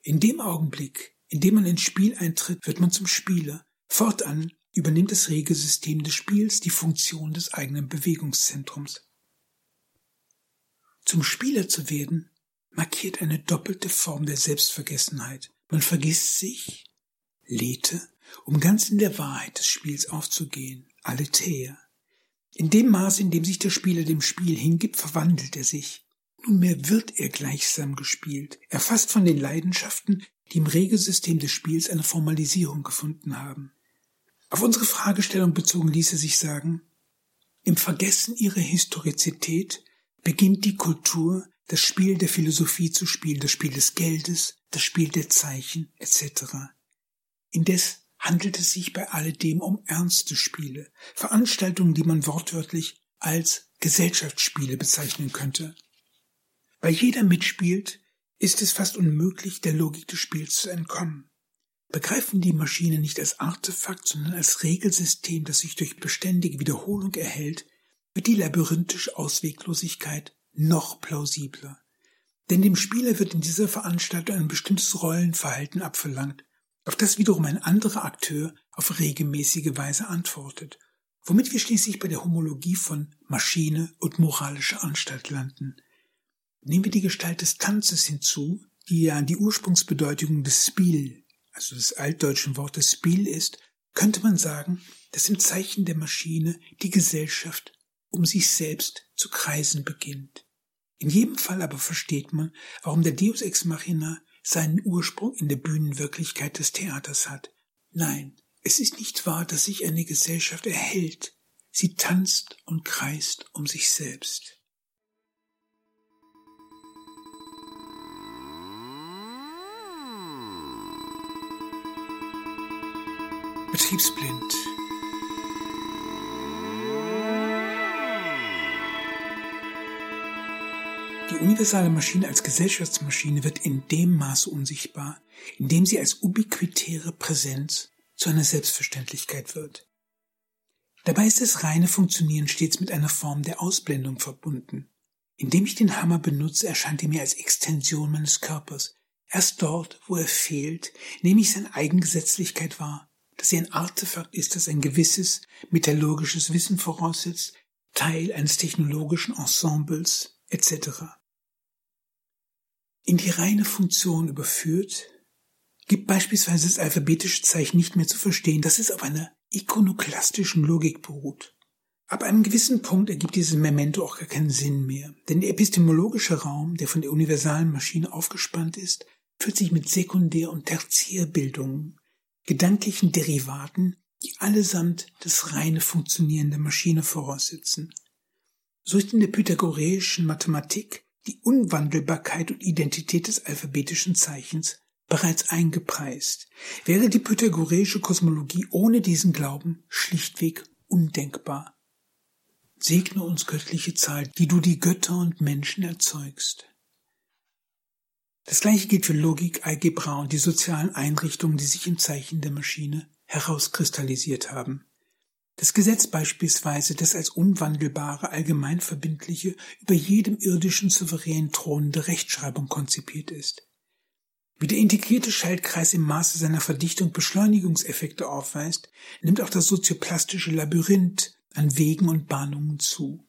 In dem Augenblick, indem man ins Spiel eintritt, wird man zum Spieler. Fortan übernimmt das Regelsystem des Spiels die Funktion des eigenen Bewegungszentrums. Zum Spieler zu werden markiert eine doppelte Form der Selbstvergessenheit. Man vergisst sich, Lethe, um ganz in der Wahrheit des Spiels aufzugehen, Aletheia. In dem Maße, in dem sich der Spieler dem Spiel hingibt, verwandelt er sich. Nunmehr wird er gleichsam gespielt, erfasst von den Leidenschaften, die im Regelsystem des Spiels eine Formalisierung gefunden haben. Auf unsere Fragestellung bezogen ließe sich sagen, im Vergessen ihrer Historizität beginnt die Kultur, das Spiel der Philosophie zu spielen, das Spiel des Geldes, das Spiel der Zeichen etc. Indes handelt es sich bei alledem um ernste Spiele, Veranstaltungen, die man wortwörtlich als Gesellschaftsspiele bezeichnen könnte. Weil jeder mitspielt, ist es fast unmöglich, der Logik des Spiels zu entkommen. Begreifen die Maschine nicht als Artefakt, sondern als Regelsystem, das sich durch beständige Wiederholung erhält, wird die labyrinthische Ausweglosigkeit noch plausibler. Denn dem Spieler wird in dieser Veranstaltung ein bestimmtes Rollenverhalten abverlangt, auf das wiederum ein anderer Akteur auf regelmäßige Weise antwortet, womit wir schließlich bei der Homologie von Maschine und moralischer Anstalt landen. Nehmen wir die Gestalt des Tanzes hinzu, die ja die Ursprungsbedeutung des Spiel, also des altdeutschen Wortes Spiel ist, könnte man sagen, dass im Zeichen der Maschine die Gesellschaft um sich selbst zu kreisen beginnt. In jedem Fall aber versteht man, warum der Deus ex machina seinen Ursprung in der Bühnenwirklichkeit des Theaters hat. Nein, es ist nicht wahr, dass sich eine Gesellschaft erhält. Sie tanzt und kreist um sich selbst. Betriebsblind. Die universale Maschine als Gesellschaftsmaschine wird in dem Maße unsichtbar, in dem sie als ubiquitäre Präsenz zu einer Selbstverständlichkeit wird. Dabei ist das reine Funktionieren stets mit einer Form der Ausblendung verbunden. Indem ich den Hammer benutze, erscheint er mir als Extension meines Körpers. Erst dort, wo er fehlt, nehme ich seine Eigengesetzlichkeit wahr dass er ein Artefakt ist, das ein gewisses metallurgisches Wissen voraussetzt, Teil eines technologischen Ensembles etc. In die reine Funktion überführt, gibt beispielsweise das alphabetische Zeichen nicht mehr zu verstehen, dass es auf einer ikonoklastischen Logik beruht. Ab einem gewissen Punkt ergibt dieses Memento auch gar keinen Sinn mehr, denn der epistemologische Raum, der von der universalen Maschine aufgespannt ist, fühlt sich mit Sekundär- und Tertiärbildungen gedanklichen Derivaten, die allesamt das reine Funktionieren der Maschine voraussetzen. So ist in der pythagoreischen Mathematik die Unwandelbarkeit und Identität des alphabetischen Zeichens bereits eingepreist, wäre die pythagoreische Kosmologie ohne diesen Glauben schlichtweg undenkbar. Segne uns göttliche Zahl, die du die Götter und Menschen erzeugst. Das gleiche gilt für Logik, Algebra und die sozialen Einrichtungen, die sich im Zeichen der Maschine herauskristallisiert haben. Das Gesetz beispielsweise, das als unwandelbare, allgemeinverbindliche, über jedem irdischen Souverän thronende Rechtschreibung konzipiert ist. Wie der integrierte Schaltkreis im Maße seiner Verdichtung Beschleunigungseffekte aufweist, nimmt auch das sozioplastische Labyrinth an Wegen und Bahnungen zu.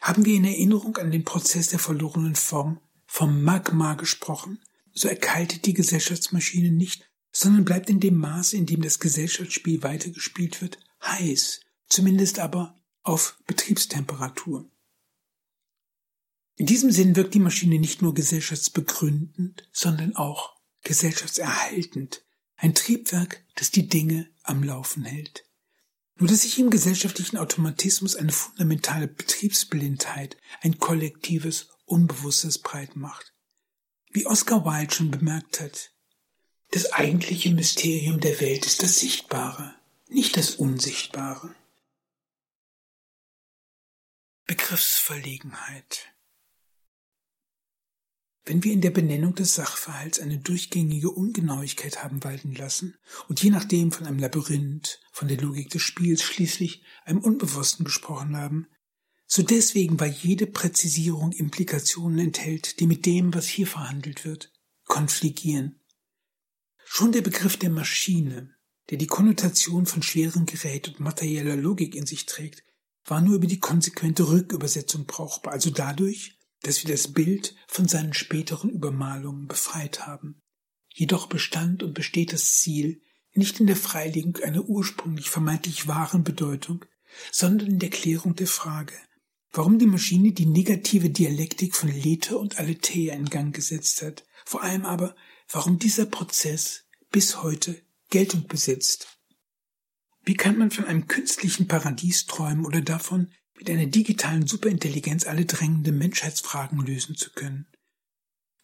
Haben wir in Erinnerung an den Prozess der verlorenen Form vom Magma gesprochen, so erkaltet die Gesellschaftsmaschine nicht, sondern bleibt in dem Maße, in dem das Gesellschaftsspiel weitergespielt wird, heiß, zumindest aber auf Betriebstemperatur. In diesem Sinn wirkt die Maschine nicht nur gesellschaftsbegründend, sondern auch gesellschaftserhaltend, ein Triebwerk, das die Dinge am Laufen hält. Nur dass sich im gesellschaftlichen Automatismus eine fundamentale Betriebsblindheit, ein kollektives Unbewusstes breit macht. Wie Oscar Wilde schon bemerkt hat, das eigentliche Mysterium der Welt ist das Sichtbare, nicht das Unsichtbare. Begriffsverlegenheit wenn wir in der Benennung des Sachverhalts eine durchgängige Ungenauigkeit haben walten lassen und je nachdem von einem Labyrinth, von der Logik des Spiels schließlich einem Unbewussten gesprochen haben, so deswegen, weil jede Präzisierung Implikationen enthält, die mit dem, was hier verhandelt wird, konfligieren. Schon der Begriff der Maschine, der die Konnotation von schweren Gerät und materieller Logik in sich trägt, war nur über die konsequente Rückübersetzung brauchbar, also dadurch, dass wir das Bild von seinen späteren Übermalungen befreit haben. Jedoch bestand und besteht das Ziel nicht in der Freilegung einer ursprünglich vermeintlich wahren Bedeutung, sondern in der Klärung der Frage, warum die Maschine die negative Dialektik von Lethe und Aletheia in Gang gesetzt hat, vor allem aber, warum dieser Prozess bis heute Geltung besitzt. Wie kann man von einem künstlichen Paradies träumen oder davon, mit einer digitalen Superintelligenz alle drängenden Menschheitsfragen lösen zu können?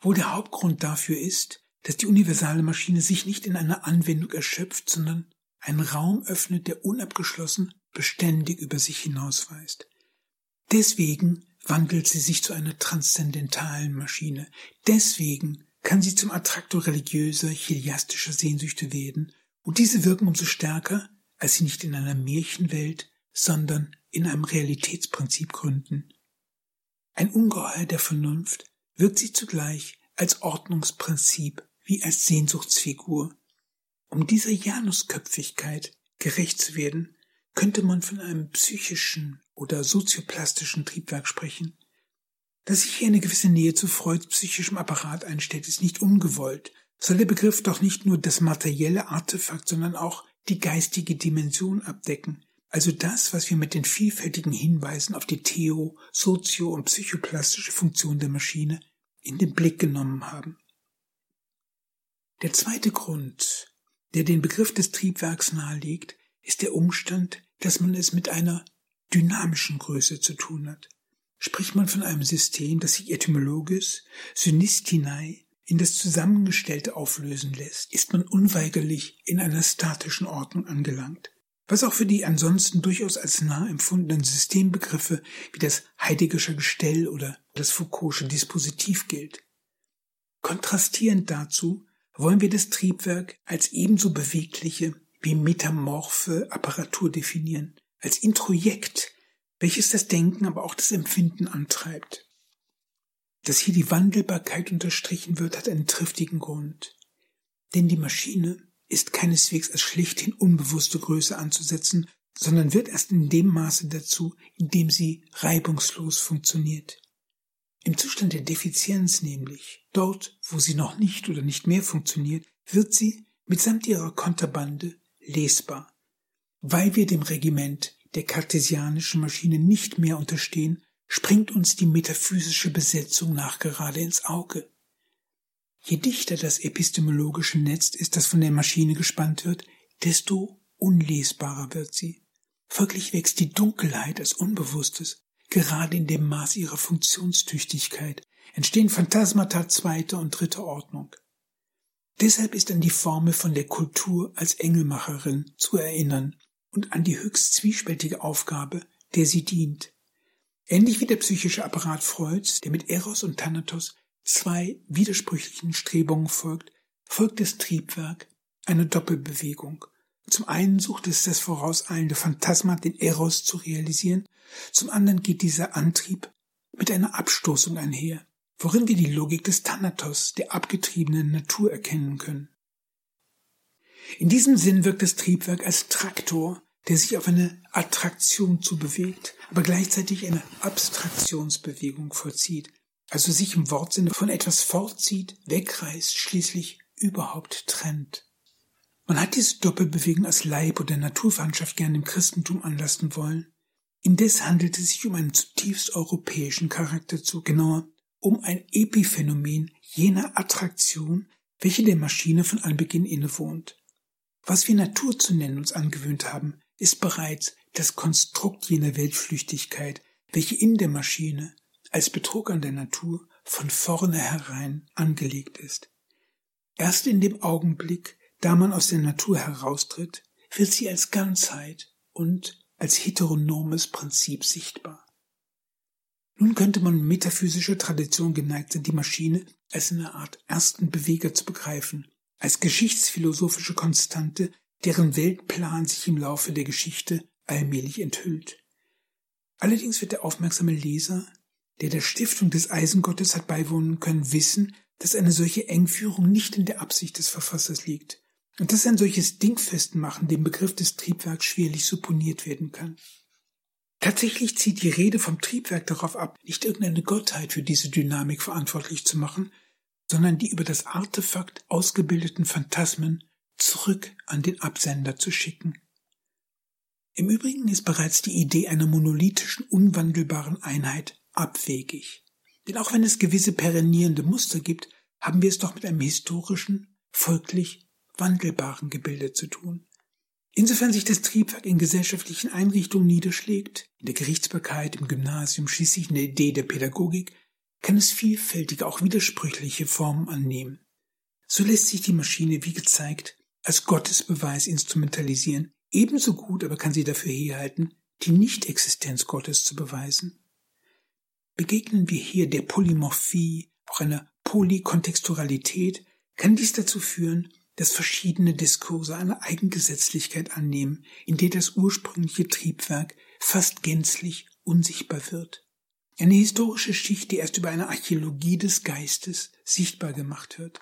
Wo der Hauptgrund dafür ist, dass die universale Maschine sich nicht in einer Anwendung erschöpft, sondern einen Raum öffnet, der unabgeschlossen beständig über sich hinausweist. Deswegen wandelt sie sich zu einer transzendentalen Maschine. Deswegen kann sie zum Attraktor religiöser, chiliastischer Sehnsüchte werden, und diese wirken umso stärker, als sie nicht in einer Märchenwelt, sondern in einem Realitätsprinzip gründen. Ein Ungeheuer der Vernunft wirkt sie zugleich als Ordnungsprinzip wie als Sehnsuchtsfigur. Um dieser Janusköpfigkeit gerecht zu werden, könnte man von einem psychischen oder sozioplastischen Triebwerk sprechen. Dass sich hier eine gewisse Nähe zu Freuds psychischem Apparat einstellt, ist nicht ungewollt, soll der Begriff doch nicht nur das materielle Artefakt, sondern auch die geistige Dimension abdecken, also das, was wir mit den vielfältigen Hinweisen auf die theo-, sozio- und psychoplastische Funktion der Maschine in den Blick genommen haben. Der zweite Grund, der den Begriff des Triebwerks nahelegt, ist der Umstand, dass man es mit einer dynamischen Größe zu tun hat. Spricht man von einem System, das sich etymologisch Synistinei in das Zusammengestellte auflösen lässt, ist man unweigerlich in einer statischen Ordnung angelangt. Was auch für die ansonsten durchaus als nah empfundenen Systembegriffe wie das Heideggersche Gestell oder das Foucault'sche Dispositiv gilt. Kontrastierend dazu wollen wir das Triebwerk als ebenso bewegliche wie metamorphe Apparatur definieren, als Introjekt, welches das Denken, aber auch das Empfinden antreibt. Dass hier die Wandelbarkeit unterstrichen wird, hat einen triftigen Grund. Denn die Maschine ist keineswegs als schlichthin unbewusste Größe anzusetzen, sondern wird erst in dem Maße dazu, in dem sie reibungslos funktioniert. Im Zustand der Defizienz nämlich, dort, wo sie noch nicht oder nicht mehr funktioniert, wird sie mitsamt ihrer Konterbande lesbar. Weil wir dem Regiment der kartesianischen Maschine nicht mehr unterstehen, springt uns die metaphysische Besetzung nachgerade ins Auge. Je dichter das epistemologische Netz ist, das von der Maschine gespannt wird, desto unlesbarer wird sie. Folglich wächst die Dunkelheit als Unbewusstes, gerade in dem Maß ihrer Funktionstüchtigkeit, entstehen Phantasmata zweiter und dritter Ordnung. Deshalb ist an die Formel von der Kultur als Engelmacherin zu erinnern und an die höchst zwiespältige Aufgabe, der sie dient. Ähnlich wie der psychische Apparat Freuds, der mit Eros und Thanatos zwei widersprüchlichen Strebungen folgt, folgt das Triebwerk eine Doppelbewegung. Zum einen sucht es das vorauseilende Phantasma, den Eros zu realisieren, zum anderen geht dieser Antrieb mit einer Abstoßung einher, worin wir die Logik des Thanatos, der abgetriebenen Natur, erkennen können. In diesem Sinn wirkt das Triebwerk als Traktor, der sich auf eine Attraktion zubewegt, aber gleichzeitig eine Abstraktionsbewegung vollzieht, also sich im Wortsinne von etwas fortzieht, wegreißt, schließlich überhaupt trennt. Man hat diese Doppelbewegung als Leib oder Naturverwandtschaft gern im Christentum anlassen wollen. Indes handelt es sich um einen zutiefst europäischen Charakterzug, genauer um ein Epiphänomen jener Attraktion, welche der Maschine von Anbeginn innewohnt. Was wir Natur zu nennen uns angewöhnt haben, ist bereits das Konstrukt jener Weltflüchtigkeit, welche in der Maschine als Betrug an der Natur von vornherein angelegt ist. Erst in dem Augenblick, da man aus der Natur heraustritt, wird sie als Ganzheit und als heteronomes Prinzip sichtbar. Nun könnte man metaphysischer Tradition geneigt sein, die Maschine als eine Art ersten Beweger zu begreifen, als geschichtsphilosophische Konstante, deren Weltplan sich im Laufe der Geschichte allmählich enthüllt. Allerdings wird der aufmerksame Leser der der Stiftung des Eisengottes hat beiwohnen können, wissen, dass eine solche Engführung nicht in der Absicht des Verfassers liegt und dass ein solches Dingfestmachen dem Begriff des Triebwerks schwerlich supponiert werden kann. Tatsächlich zieht die Rede vom Triebwerk darauf ab, nicht irgendeine Gottheit für diese Dynamik verantwortlich zu machen, sondern die über das Artefakt ausgebildeten Phantasmen zurück an den Absender zu schicken. Im Übrigen ist bereits die Idee einer monolithischen, unwandelbaren Einheit abwegig. Denn auch wenn es gewisse perennierende Muster gibt, haben wir es doch mit einem historischen, folglich wandelbaren Gebilde zu tun. Insofern sich das Triebwerk in gesellschaftlichen Einrichtungen niederschlägt, in der Gerichtsbarkeit, im Gymnasium, schließlich in der Idee der Pädagogik, kann es vielfältige, auch widersprüchliche Formen annehmen. So lässt sich die Maschine, wie gezeigt, als Gottesbeweis instrumentalisieren, ebenso gut aber kann sie dafür herhalten, die Nichtexistenz Gottes zu beweisen begegnen wir hier der Polymorphie, auch einer Polykontextualität kann dies dazu führen, dass verschiedene Diskurse eine Eigengesetzlichkeit annehmen, in der das ursprüngliche Triebwerk fast gänzlich unsichtbar wird. Eine historische Schicht, die erst über eine Archäologie des Geistes sichtbar gemacht wird.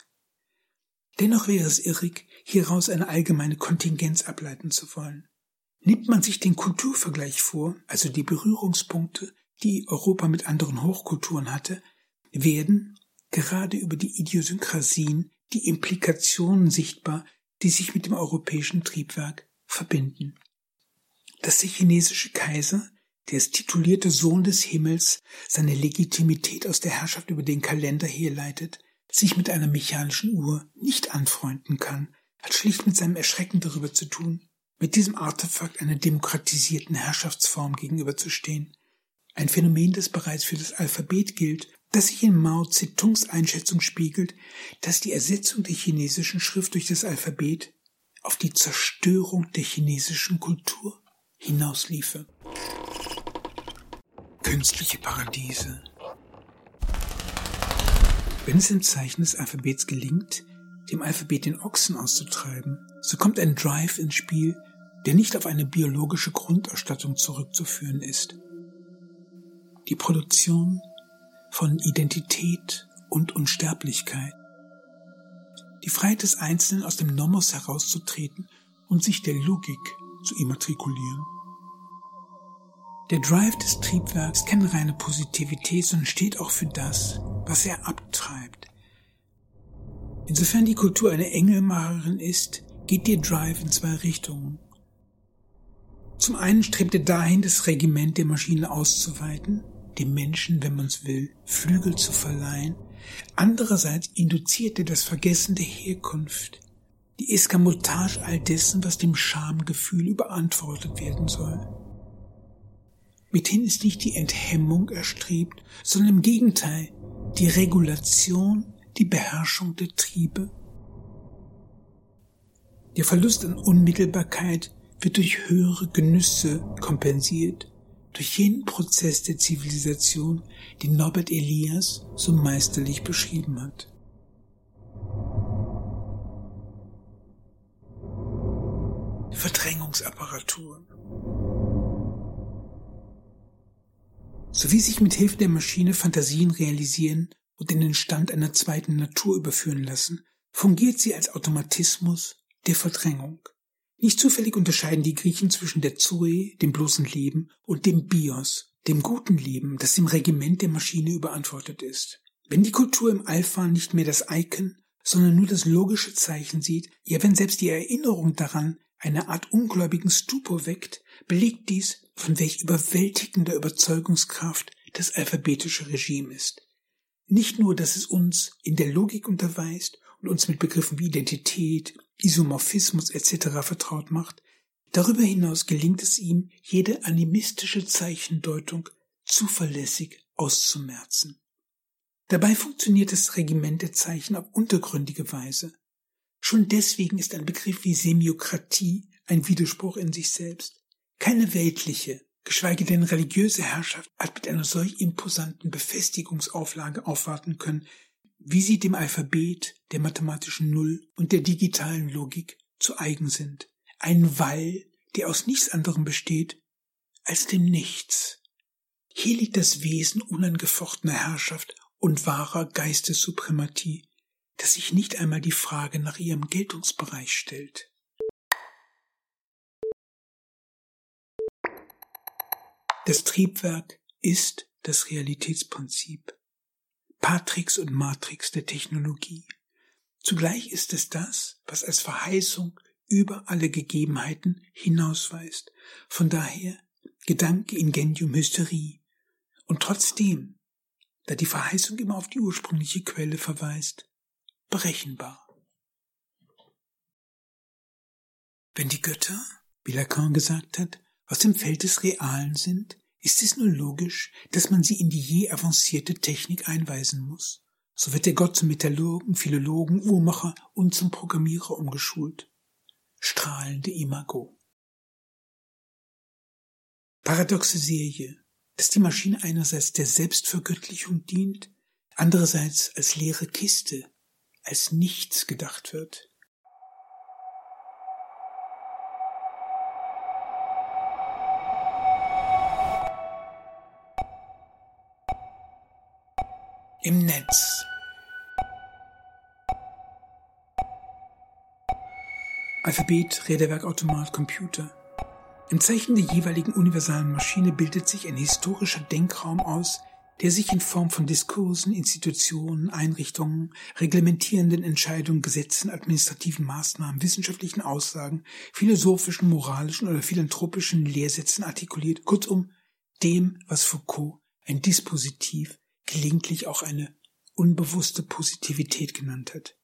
Dennoch wäre es irrig, hieraus eine allgemeine Kontingenz ableiten zu wollen. Nimmt man sich den Kulturvergleich vor, also die Berührungspunkte, die Europa mit anderen Hochkulturen hatte, werden gerade über die Idiosynkrasien die Implikationen sichtbar, die sich mit dem europäischen Triebwerk verbinden. Dass der chinesische Kaiser, der als titulierte Sohn des Himmels seine Legitimität aus der Herrschaft über den Kalender herleitet, sich mit einer mechanischen Uhr nicht anfreunden kann, hat schlicht mit seinem Erschrecken darüber zu tun, mit diesem Artefakt einer demokratisierten Herrschaftsform gegenüberzustehen. Ein Phänomen, das bereits für das Alphabet gilt, das sich in Mao Zedongs Einschätzung spiegelt, dass die Ersetzung der chinesischen Schrift durch das Alphabet auf die Zerstörung der chinesischen Kultur hinausliefe. Künstliche Paradiese. Wenn es im Zeichen des Alphabets gelingt, dem Alphabet den Ochsen auszutreiben, so kommt ein Drive ins Spiel, der nicht auf eine biologische Grundausstattung zurückzuführen ist. Die Produktion von Identität und Unsterblichkeit. Die Freiheit des Einzelnen aus dem Nomos herauszutreten und sich der Logik zu immatrikulieren. Der Drive des Triebwerks kennt reine Positivität, sondern steht auch für das, was er abtreibt. Insofern die Kultur eine Engelmacherin ist, geht der Drive in zwei Richtungen. Zum einen strebt er dahin, das Regiment der Maschine auszuweiten, dem Menschen, wenn man es will, Flügel zu verleihen. Andererseits induziert er das Vergessen der Herkunft, die Eskamotage all dessen, was dem Schamgefühl überantwortet werden soll. Mithin ist nicht die Enthemmung erstrebt, sondern im Gegenteil die Regulation, die Beherrschung der Triebe. Der Verlust an Unmittelbarkeit wird durch höhere Genüsse kompensiert, durch jenen Prozess der Zivilisation, den Norbert Elias so meisterlich beschrieben hat. Verdrängungsapparaturen. So wie sich mit Hilfe der Maschine Fantasien realisieren und in den Stand einer zweiten Natur überführen lassen, fungiert sie als Automatismus der Verdrängung. Nicht zufällig unterscheiden die Griechen zwischen der Zoe, dem bloßen Leben, und dem Bios, dem guten Leben, das dem Regiment der Maschine überantwortet ist. Wenn die Kultur im Alpha nicht mehr das Icon, sondern nur das logische Zeichen sieht, ja wenn selbst die Erinnerung daran eine Art ungläubigen Stupor weckt, belegt dies, von welch überwältigender Überzeugungskraft das alphabetische Regime ist. Nicht nur, dass es uns in der Logik unterweist und uns mit Begriffen wie Identität, Isomorphismus etc. vertraut macht, darüber hinaus gelingt es ihm, jede animistische Zeichendeutung zuverlässig auszumerzen. Dabei funktioniert das Regiment der Zeichen auf untergründige Weise. Schon deswegen ist ein Begriff wie Semiokratie ein Widerspruch in sich selbst. Keine weltliche, geschweige denn religiöse Herrschaft hat mit einer solch imposanten Befestigungsauflage aufwarten können, wie sie dem Alphabet, der mathematischen Null und der digitalen Logik zu eigen sind. Ein Wall, der aus nichts anderem besteht als dem Nichts. Hier liegt das Wesen unangefochtener Herrschaft und wahrer Geistessuprematie, das sich nicht einmal die Frage nach ihrem Geltungsbereich stellt. Das Triebwerk ist das Realitätsprinzip, Patrix und Matrix der Technologie. Zugleich ist es das, was als Verheißung über alle Gegebenheiten hinausweist. Von daher Gedanke Ingenium Hysterie. Und trotzdem, da die Verheißung immer auf die ursprüngliche Quelle verweist, berechenbar. Wenn die Götter, wie Lacan gesagt hat, aus dem Feld des Realen sind, ist es nur logisch, dass man sie in die je avancierte Technik einweisen muss. So wird der Gott zum Metallurgen, Philologen, Uhrmacher und zum Programmierer umgeschult. Strahlende Imago. Paradoxe Serie, dass die Maschine einerseits der Selbstvergöttlichung dient, andererseits als leere Kiste, als nichts gedacht wird. Im Netz. Alphabet, Räderwerk, Automat, Computer. Im Zeichen der jeweiligen universalen Maschine bildet sich ein historischer Denkraum aus, der sich in Form von Diskursen, Institutionen, Einrichtungen, reglementierenden Entscheidungen, Gesetzen, administrativen Maßnahmen, wissenschaftlichen Aussagen, philosophischen, moralischen oder philanthropischen Lehrsätzen artikuliert, kurzum dem, was Foucault ein Dispositiv, gelegentlich auch eine unbewusste Positivität genannt hat.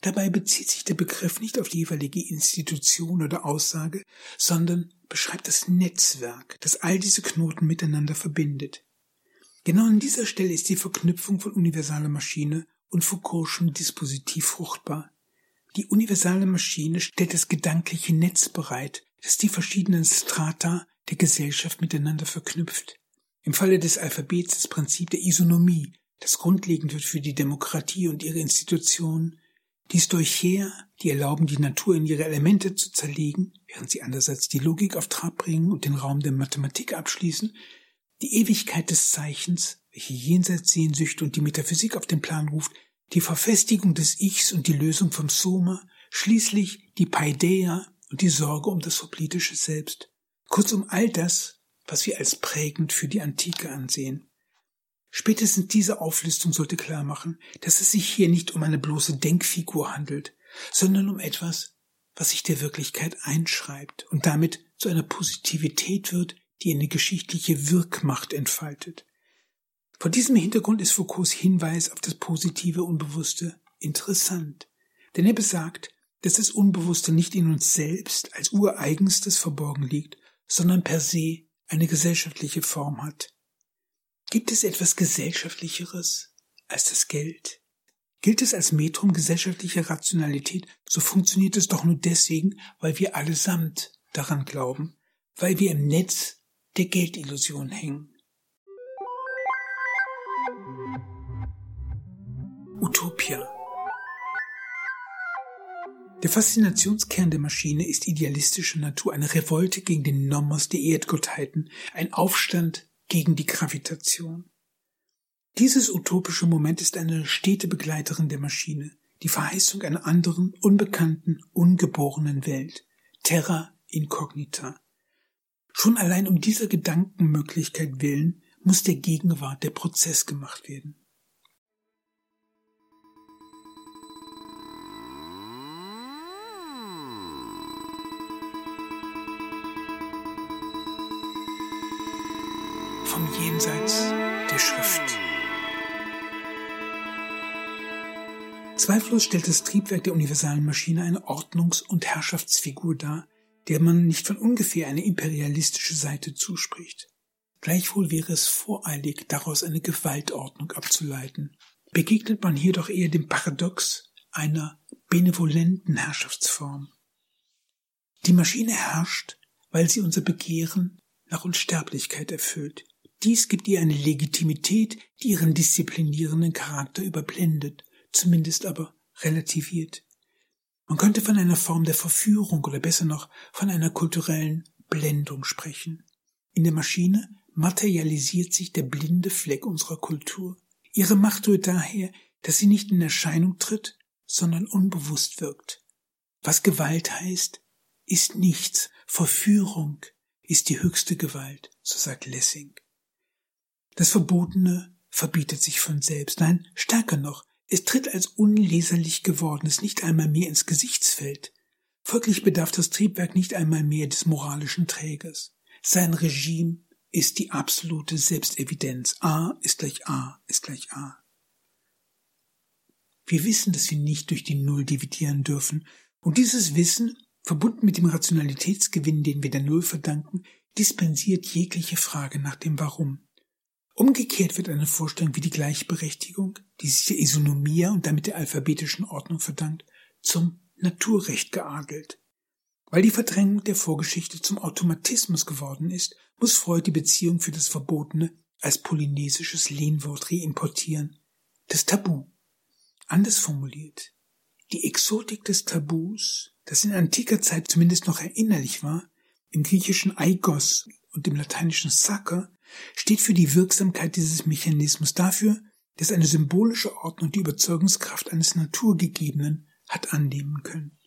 Dabei bezieht sich der Begriff nicht auf die jeweilige Institution oder Aussage, sondern beschreibt das Netzwerk, das all diese Knoten miteinander verbindet. Genau an dieser Stelle ist die Verknüpfung von universaler Maschine und Foucault'schem Dispositiv fruchtbar. Die universale Maschine stellt das gedankliche Netz bereit, das die verschiedenen Strata der Gesellschaft miteinander verknüpft. Im Falle des Alphabets das Prinzip der Isonomie, das grundlegend wird für die Demokratie und ihre Institutionen, die Stoicher, die erlauben, die Natur in ihre Elemente zu zerlegen, während sie andererseits die Logik auf Trab bringen und den Raum der Mathematik abschließen, die Ewigkeit des Zeichens, welche Jenseitssehnsüchte und die Metaphysik auf den Plan ruft, die Verfestigung des Ichs und die Lösung vom Soma, schließlich die Paideia und die Sorge um das hoplitische Selbst. Kurzum all das, was wir als prägend für die Antike ansehen. Spätestens diese Auflistung sollte klar machen, dass es sich hier nicht um eine bloße Denkfigur handelt, sondern um etwas, was sich der Wirklichkeit einschreibt und damit zu einer Positivität wird, die eine geschichtliche Wirkmacht entfaltet. Vor diesem Hintergrund ist Foucaults Hinweis auf das positive Unbewusste interessant, denn er besagt, dass das Unbewusste nicht in uns selbst als ureigenstes verborgen liegt, sondern per se eine gesellschaftliche Form hat. Gibt es etwas Gesellschaftlicheres als das Geld? Gilt es als Metrum gesellschaftlicher Rationalität, so funktioniert es doch nur deswegen, weil wir allesamt daran glauben, weil wir im Netz der Geldillusion hängen. Utopia Der Faszinationskern der Maschine ist idealistische Natur, eine Revolte gegen den Nomos der Erdgottheiten, ein Aufstand gegen die Gravitation. Dieses utopische Moment ist eine stete Begleiterin der Maschine, die Verheißung einer anderen, unbekannten, ungeborenen Welt, Terra incognita. Schon allein um dieser Gedankenmöglichkeit willen muss der Gegenwart der Prozess gemacht werden. Jenseits der Schrift. Zweifellos stellt das Triebwerk der universalen Maschine eine Ordnungs- und Herrschaftsfigur dar, der man nicht von ungefähr eine imperialistische Seite zuspricht. Gleichwohl wäre es voreilig, daraus eine Gewaltordnung abzuleiten. Begegnet man hier doch eher dem Paradox einer benevolenten Herrschaftsform. Die Maschine herrscht, weil sie unser Begehren nach Unsterblichkeit erfüllt, dies gibt ihr eine Legitimität, die ihren disziplinierenden Charakter überblendet, zumindest aber relativiert. Man könnte von einer Form der Verführung oder besser noch von einer kulturellen Blendung sprechen. In der Maschine materialisiert sich der blinde Fleck unserer Kultur. Ihre Macht rührt daher, dass sie nicht in Erscheinung tritt, sondern unbewusst wirkt. Was Gewalt heißt, ist nichts. Verführung ist die höchste Gewalt, so sagt Lessing. Das Verbotene verbietet sich von selbst. Nein, stärker noch, es tritt als unleserlich gewordenes nicht einmal mehr ins Gesichtsfeld. Folglich bedarf das Triebwerk nicht einmal mehr des moralischen Trägers. Sein Regime ist die absolute Selbstevidenz. A ist gleich A ist gleich A. Wir wissen, dass wir nicht durch die Null dividieren dürfen, und dieses Wissen, verbunden mit dem Rationalitätsgewinn, den wir der Null verdanken, dispensiert jegliche Frage nach dem Warum. Umgekehrt wird eine Vorstellung wie die Gleichberechtigung, die sich der Isonomia und damit der alphabetischen Ordnung verdankt, zum Naturrecht geadelt. Weil die Verdrängung der Vorgeschichte zum Automatismus geworden ist, muss Freud die Beziehung für das Verbotene als polynesisches Lehnwort reimportieren. Das Tabu. Anders formuliert. Die Exotik des Tabus, das in antiker Zeit zumindest noch erinnerlich war, im griechischen Aigos und im lateinischen Sacer, steht für die Wirksamkeit dieses Mechanismus dafür, dass eine symbolische Ordnung die Überzeugungskraft eines Naturgegebenen hat annehmen können.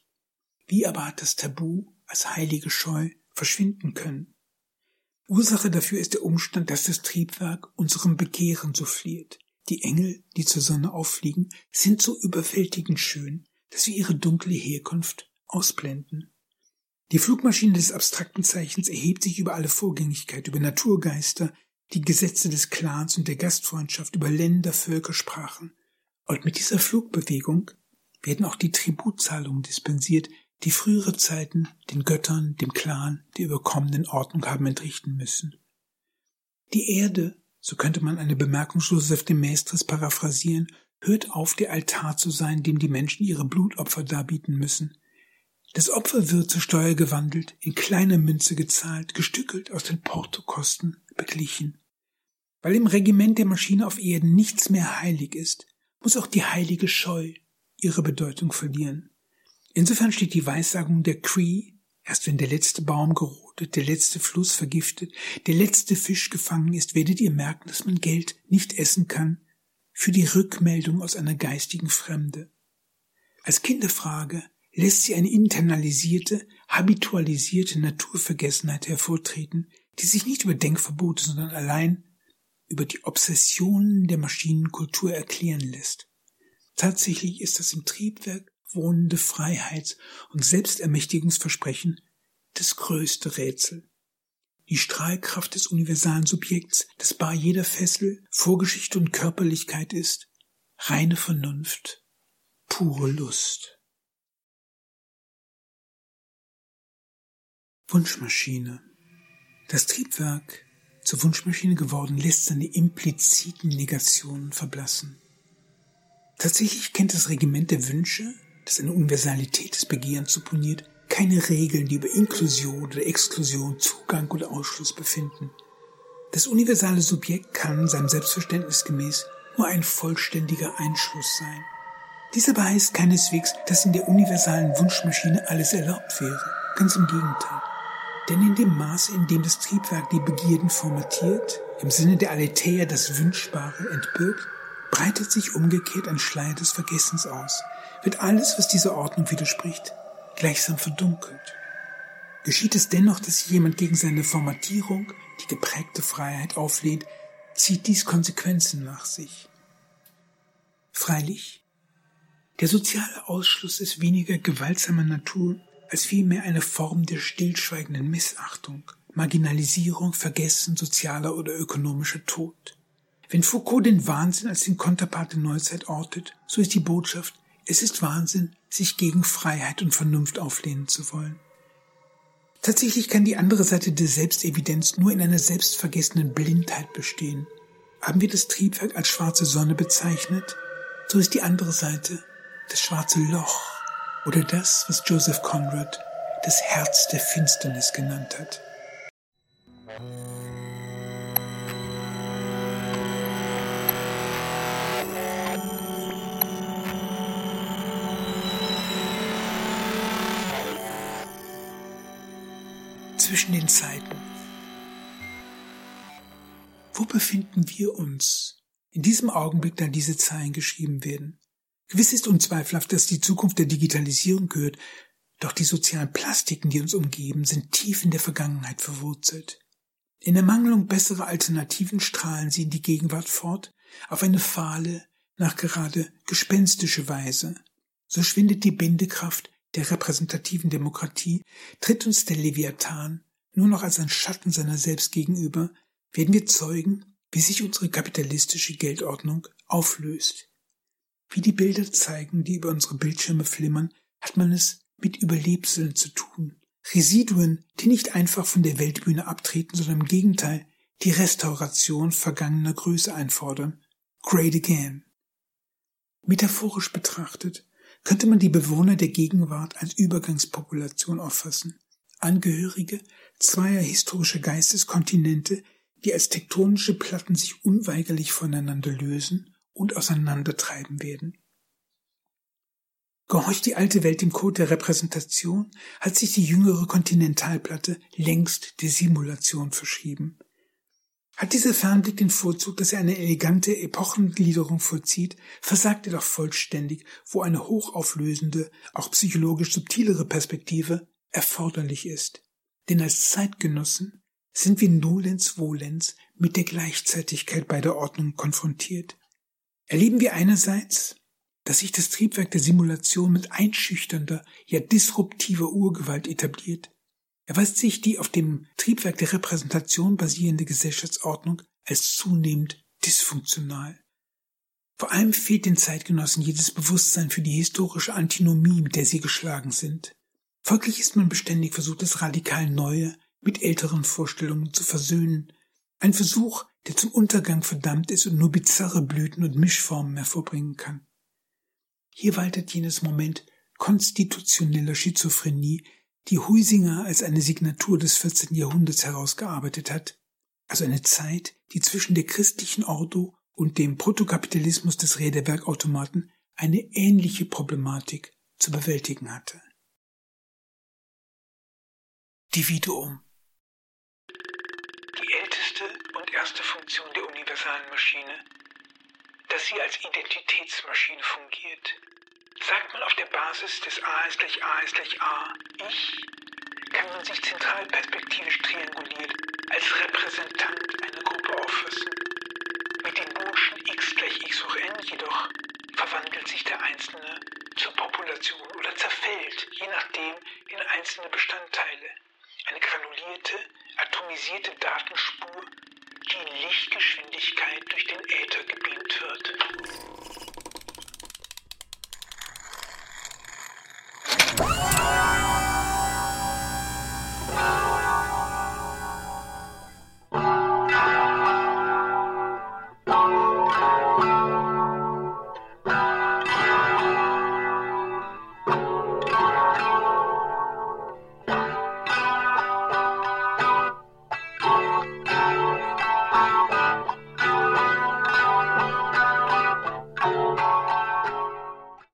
Wie aber hat das Tabu als heilige Scheu verschwinden können? Ursache dafür ist der Umstand, dass das Triebwerk unserem Begehren souffliert. Die Engel, die zur Sonne auffliegen, sind so überwältigend schön, dass wir ihre dunkle Herkunft ausblenden. Die Flugmaschine des abstrakten Zeichens erhebt sich über alle Vorgängigkeit, über Naturgeister, die Gesetze des Clans und der Gastfreundschaft, über Länder, Völker, Sprachen. Und mit dieser Flugbewegung werden auch die Tributzahlungen dispensiert, die frühere Zeiten den Göttern, dem Clan, der überkommenen Ordnung haben entrichten müssen. Die Erde, so könnte man eine Bemerkung Joseph de Maistres paraphrasieren, hört auf, der Altar zu sein, dem die Menschen ihre Blutopfer darbieten müssen. Das Opfer wird zur Steuer gewandelt, in kleiner Münze gezahlt, gestückelt, aus den Portokosten beglichen. Weil im Regiment der Maschine auf Erden nichts mehr heilig ist, muss auch die heilige Scheu ihre Bedeutung verlieren. Insofern steht die Weissagung der Cree, erst wenn der letzte Baum gerodet, der letzte Fluss vergiftet, der letzte Fisch gefangen ist, werdet ihr merken, dass man Geld nicht essen kann, für die Rückmeldung aus einer geistigen Fremde. Als Kinderfrage lässt sie eine internalisierte, habitualisierte Naturvergessenheit hervortreten, die sich nicht über Denkverbote, sondern allein über die Obsessionen der Maschinenkultur erklären lässt. Tatsächlich ist das im Triebwerk wohnende Freiheits- und Selbstermächtigungsversprechen das größte Rätsel. Die Strahlkraft des universalen Subjekts, das bar jeder Fessel, Vorgeschichte und Körperlichkeit ist, reine Vernunft, pure Lust. Wunschmaschine. Das Triebwerk, zur Wunschmaschine geworden, lässt seine impliziten Negationen verblassen. Tatsächlich kennt das Regiment der Wünsche das eine Universalität des Begehrens supponiert, keine Regeln, die über Inklusion oder Exklusion, Zugang oder Ausschluss befinden. Das universale Subjekt kann seinem Selbstverständnis gemäß nur ein vollständiger Einschluss sein. Dies aber heißt keineswegs, dass in der universalen Wunschmaschine alles erlaubt wäre. Ganz im Gegenteil. Denn in dem Maße, in dem das Triebwerk die Begierden formatiert, im Sinne der Aletheia das Wünschbare entbirgt, breitet sich umgekehrt ein Schleier des Vergessens aus, wird alles, was dieser Ordnung widerspricht, gleichsam verdunkelt. Geschieht es dennoch, dass jemand gegen seine Formatierung, die geprägte Freiheit auflehnt, zieht dies Konsequenzen nach sich. Freilich, der soziale Ausschluss ist weniger gewaltsamer Natur als vielmehr eine Form der stillschweigenden Missachtung, Marginalisierung, Vergessen, sozialer oder ökonomischer Tod. Wenn Foucault den Wahnsinn als den Konterpart der Neuzeit ortet, so ist die Botschaft, es ist Wahnsinn, sich gegen Freiheit und Vernunft auflehnen zu wollen. Tatsächlich kann die andere Seite der Selbstevidenz nur in einer selbstvergessenen Blindheit bestehen. Haben wir das Triebwerk als schwarze Sonne bezeichnet, so ist die andere Seite das schwarze Loch oder das, was Joseph Conrad das Herz der Finsternis genannt hat. zwischen den Zeiten. Wo befinden wir uns in diesem Augenblick, da diese Zeilen geschrieben werden? Gewiss ist unzweifelhaft, dass die Zukunft der Digitalisierung gehört, doch die sozialen Plastiken, die uns umgeben, sind tief in der Vergangenheit verwurzelt. In der Mangelung besserer Alternativen strahlen sie in die Gegenwart fort, auf eine fahle, nachgerade gespenstische Weise. So schwindet die Bindekraft der repräsentativen Demokratie, tritt uns der Leviathan nur noch als ein Schatten seiner selbst gegenüber, werden wir zeugen, wie sich unsere kapitalistische Geldordnung auflöst. Wie die Bilder zeigen, die über unsere Bildschirme flimmern, hat man es mit Überlebseln zu tun. Residuen, die nicht einfach von der Weltbühne abtreten, sondern im Gegenteil die Restauration vergangener Größe einfordern. Great again. Metaphorisch betrachtet könnte man die Bewohner der Gegenwart als Übergangspopulation auffassen, Angehörige zweier historischer Geisteskontinente, die als tektonische Platten sich unweigerlich voneinander lösen und auseinandertreiben werden. Gehorcht die alte Welt dem Code der Repräsentation, hat sich die jüngere Kontinentalplatte längst der Simulation verschrieben. Hat dieser Fernblick den Vorzug, dass er eine elegante Epochengliederung vollzieht, versagt er doch vollständig, wo eine hochauflösende, auch psychologisch subtilere Perspektive erforderlich ist. Denn als Zeitgenossen sind wir nolens volens mit der Gleichzeitigkeit beider Ordnungen konfrontiert. Erleben wir einerseits, dass sich das Triebwerk der Simulation mit einschüchternder, ja disruptiver Urgewalt etabliert, erweist sich die auf dem Triebwerk der Repräsentation basierende Gesellschaftsordnung als zunehmend dysfunktional. Vor allem fehlt den Zeitgenossen jedes Bewusstsein für die historische Antinomie, mit der sie geschlagen sind. Folglich ist man beständig versucht, das radikal Neue mit älteren Vorstellungen zu versöhnen. Ein Versuch, der zum Untergang verdammt ist und nur bizarre Blüten und Mischformen hervorbringen kann. Hier waltet jenes Moment konstitutioneller Schizophrenie, die Huisinger als eine Signatur des 14. Jahrhunderts herausgearbeitet hat, also eine Zeit, die zwischen der christlichen Ordo und dem Protokapitalismus des Räderwerkautomaten eine ähnliche Problematik zu bewältigen hatte. Dividuum Die älteste und erste Funktion der universalen Maschine, dass sie als Identitätsmaschine fungiert, Sagt man auf der Basis des A ist gleich A ist gleich A Ich, kann man sich zentralperspektivisch trianguliert als Repräsentant einer Gruppe auffassen. Mit dem Burschen x gleich x hoch n jedoch verwandelt sich der Einzelne zur Population oder zerfällt, je nachdem, in einzelne Bestandteile. Eine granulierte, atomisierte Datenspur, die in Lichtgeschwindigkeit durch den Äther gebeamt wird.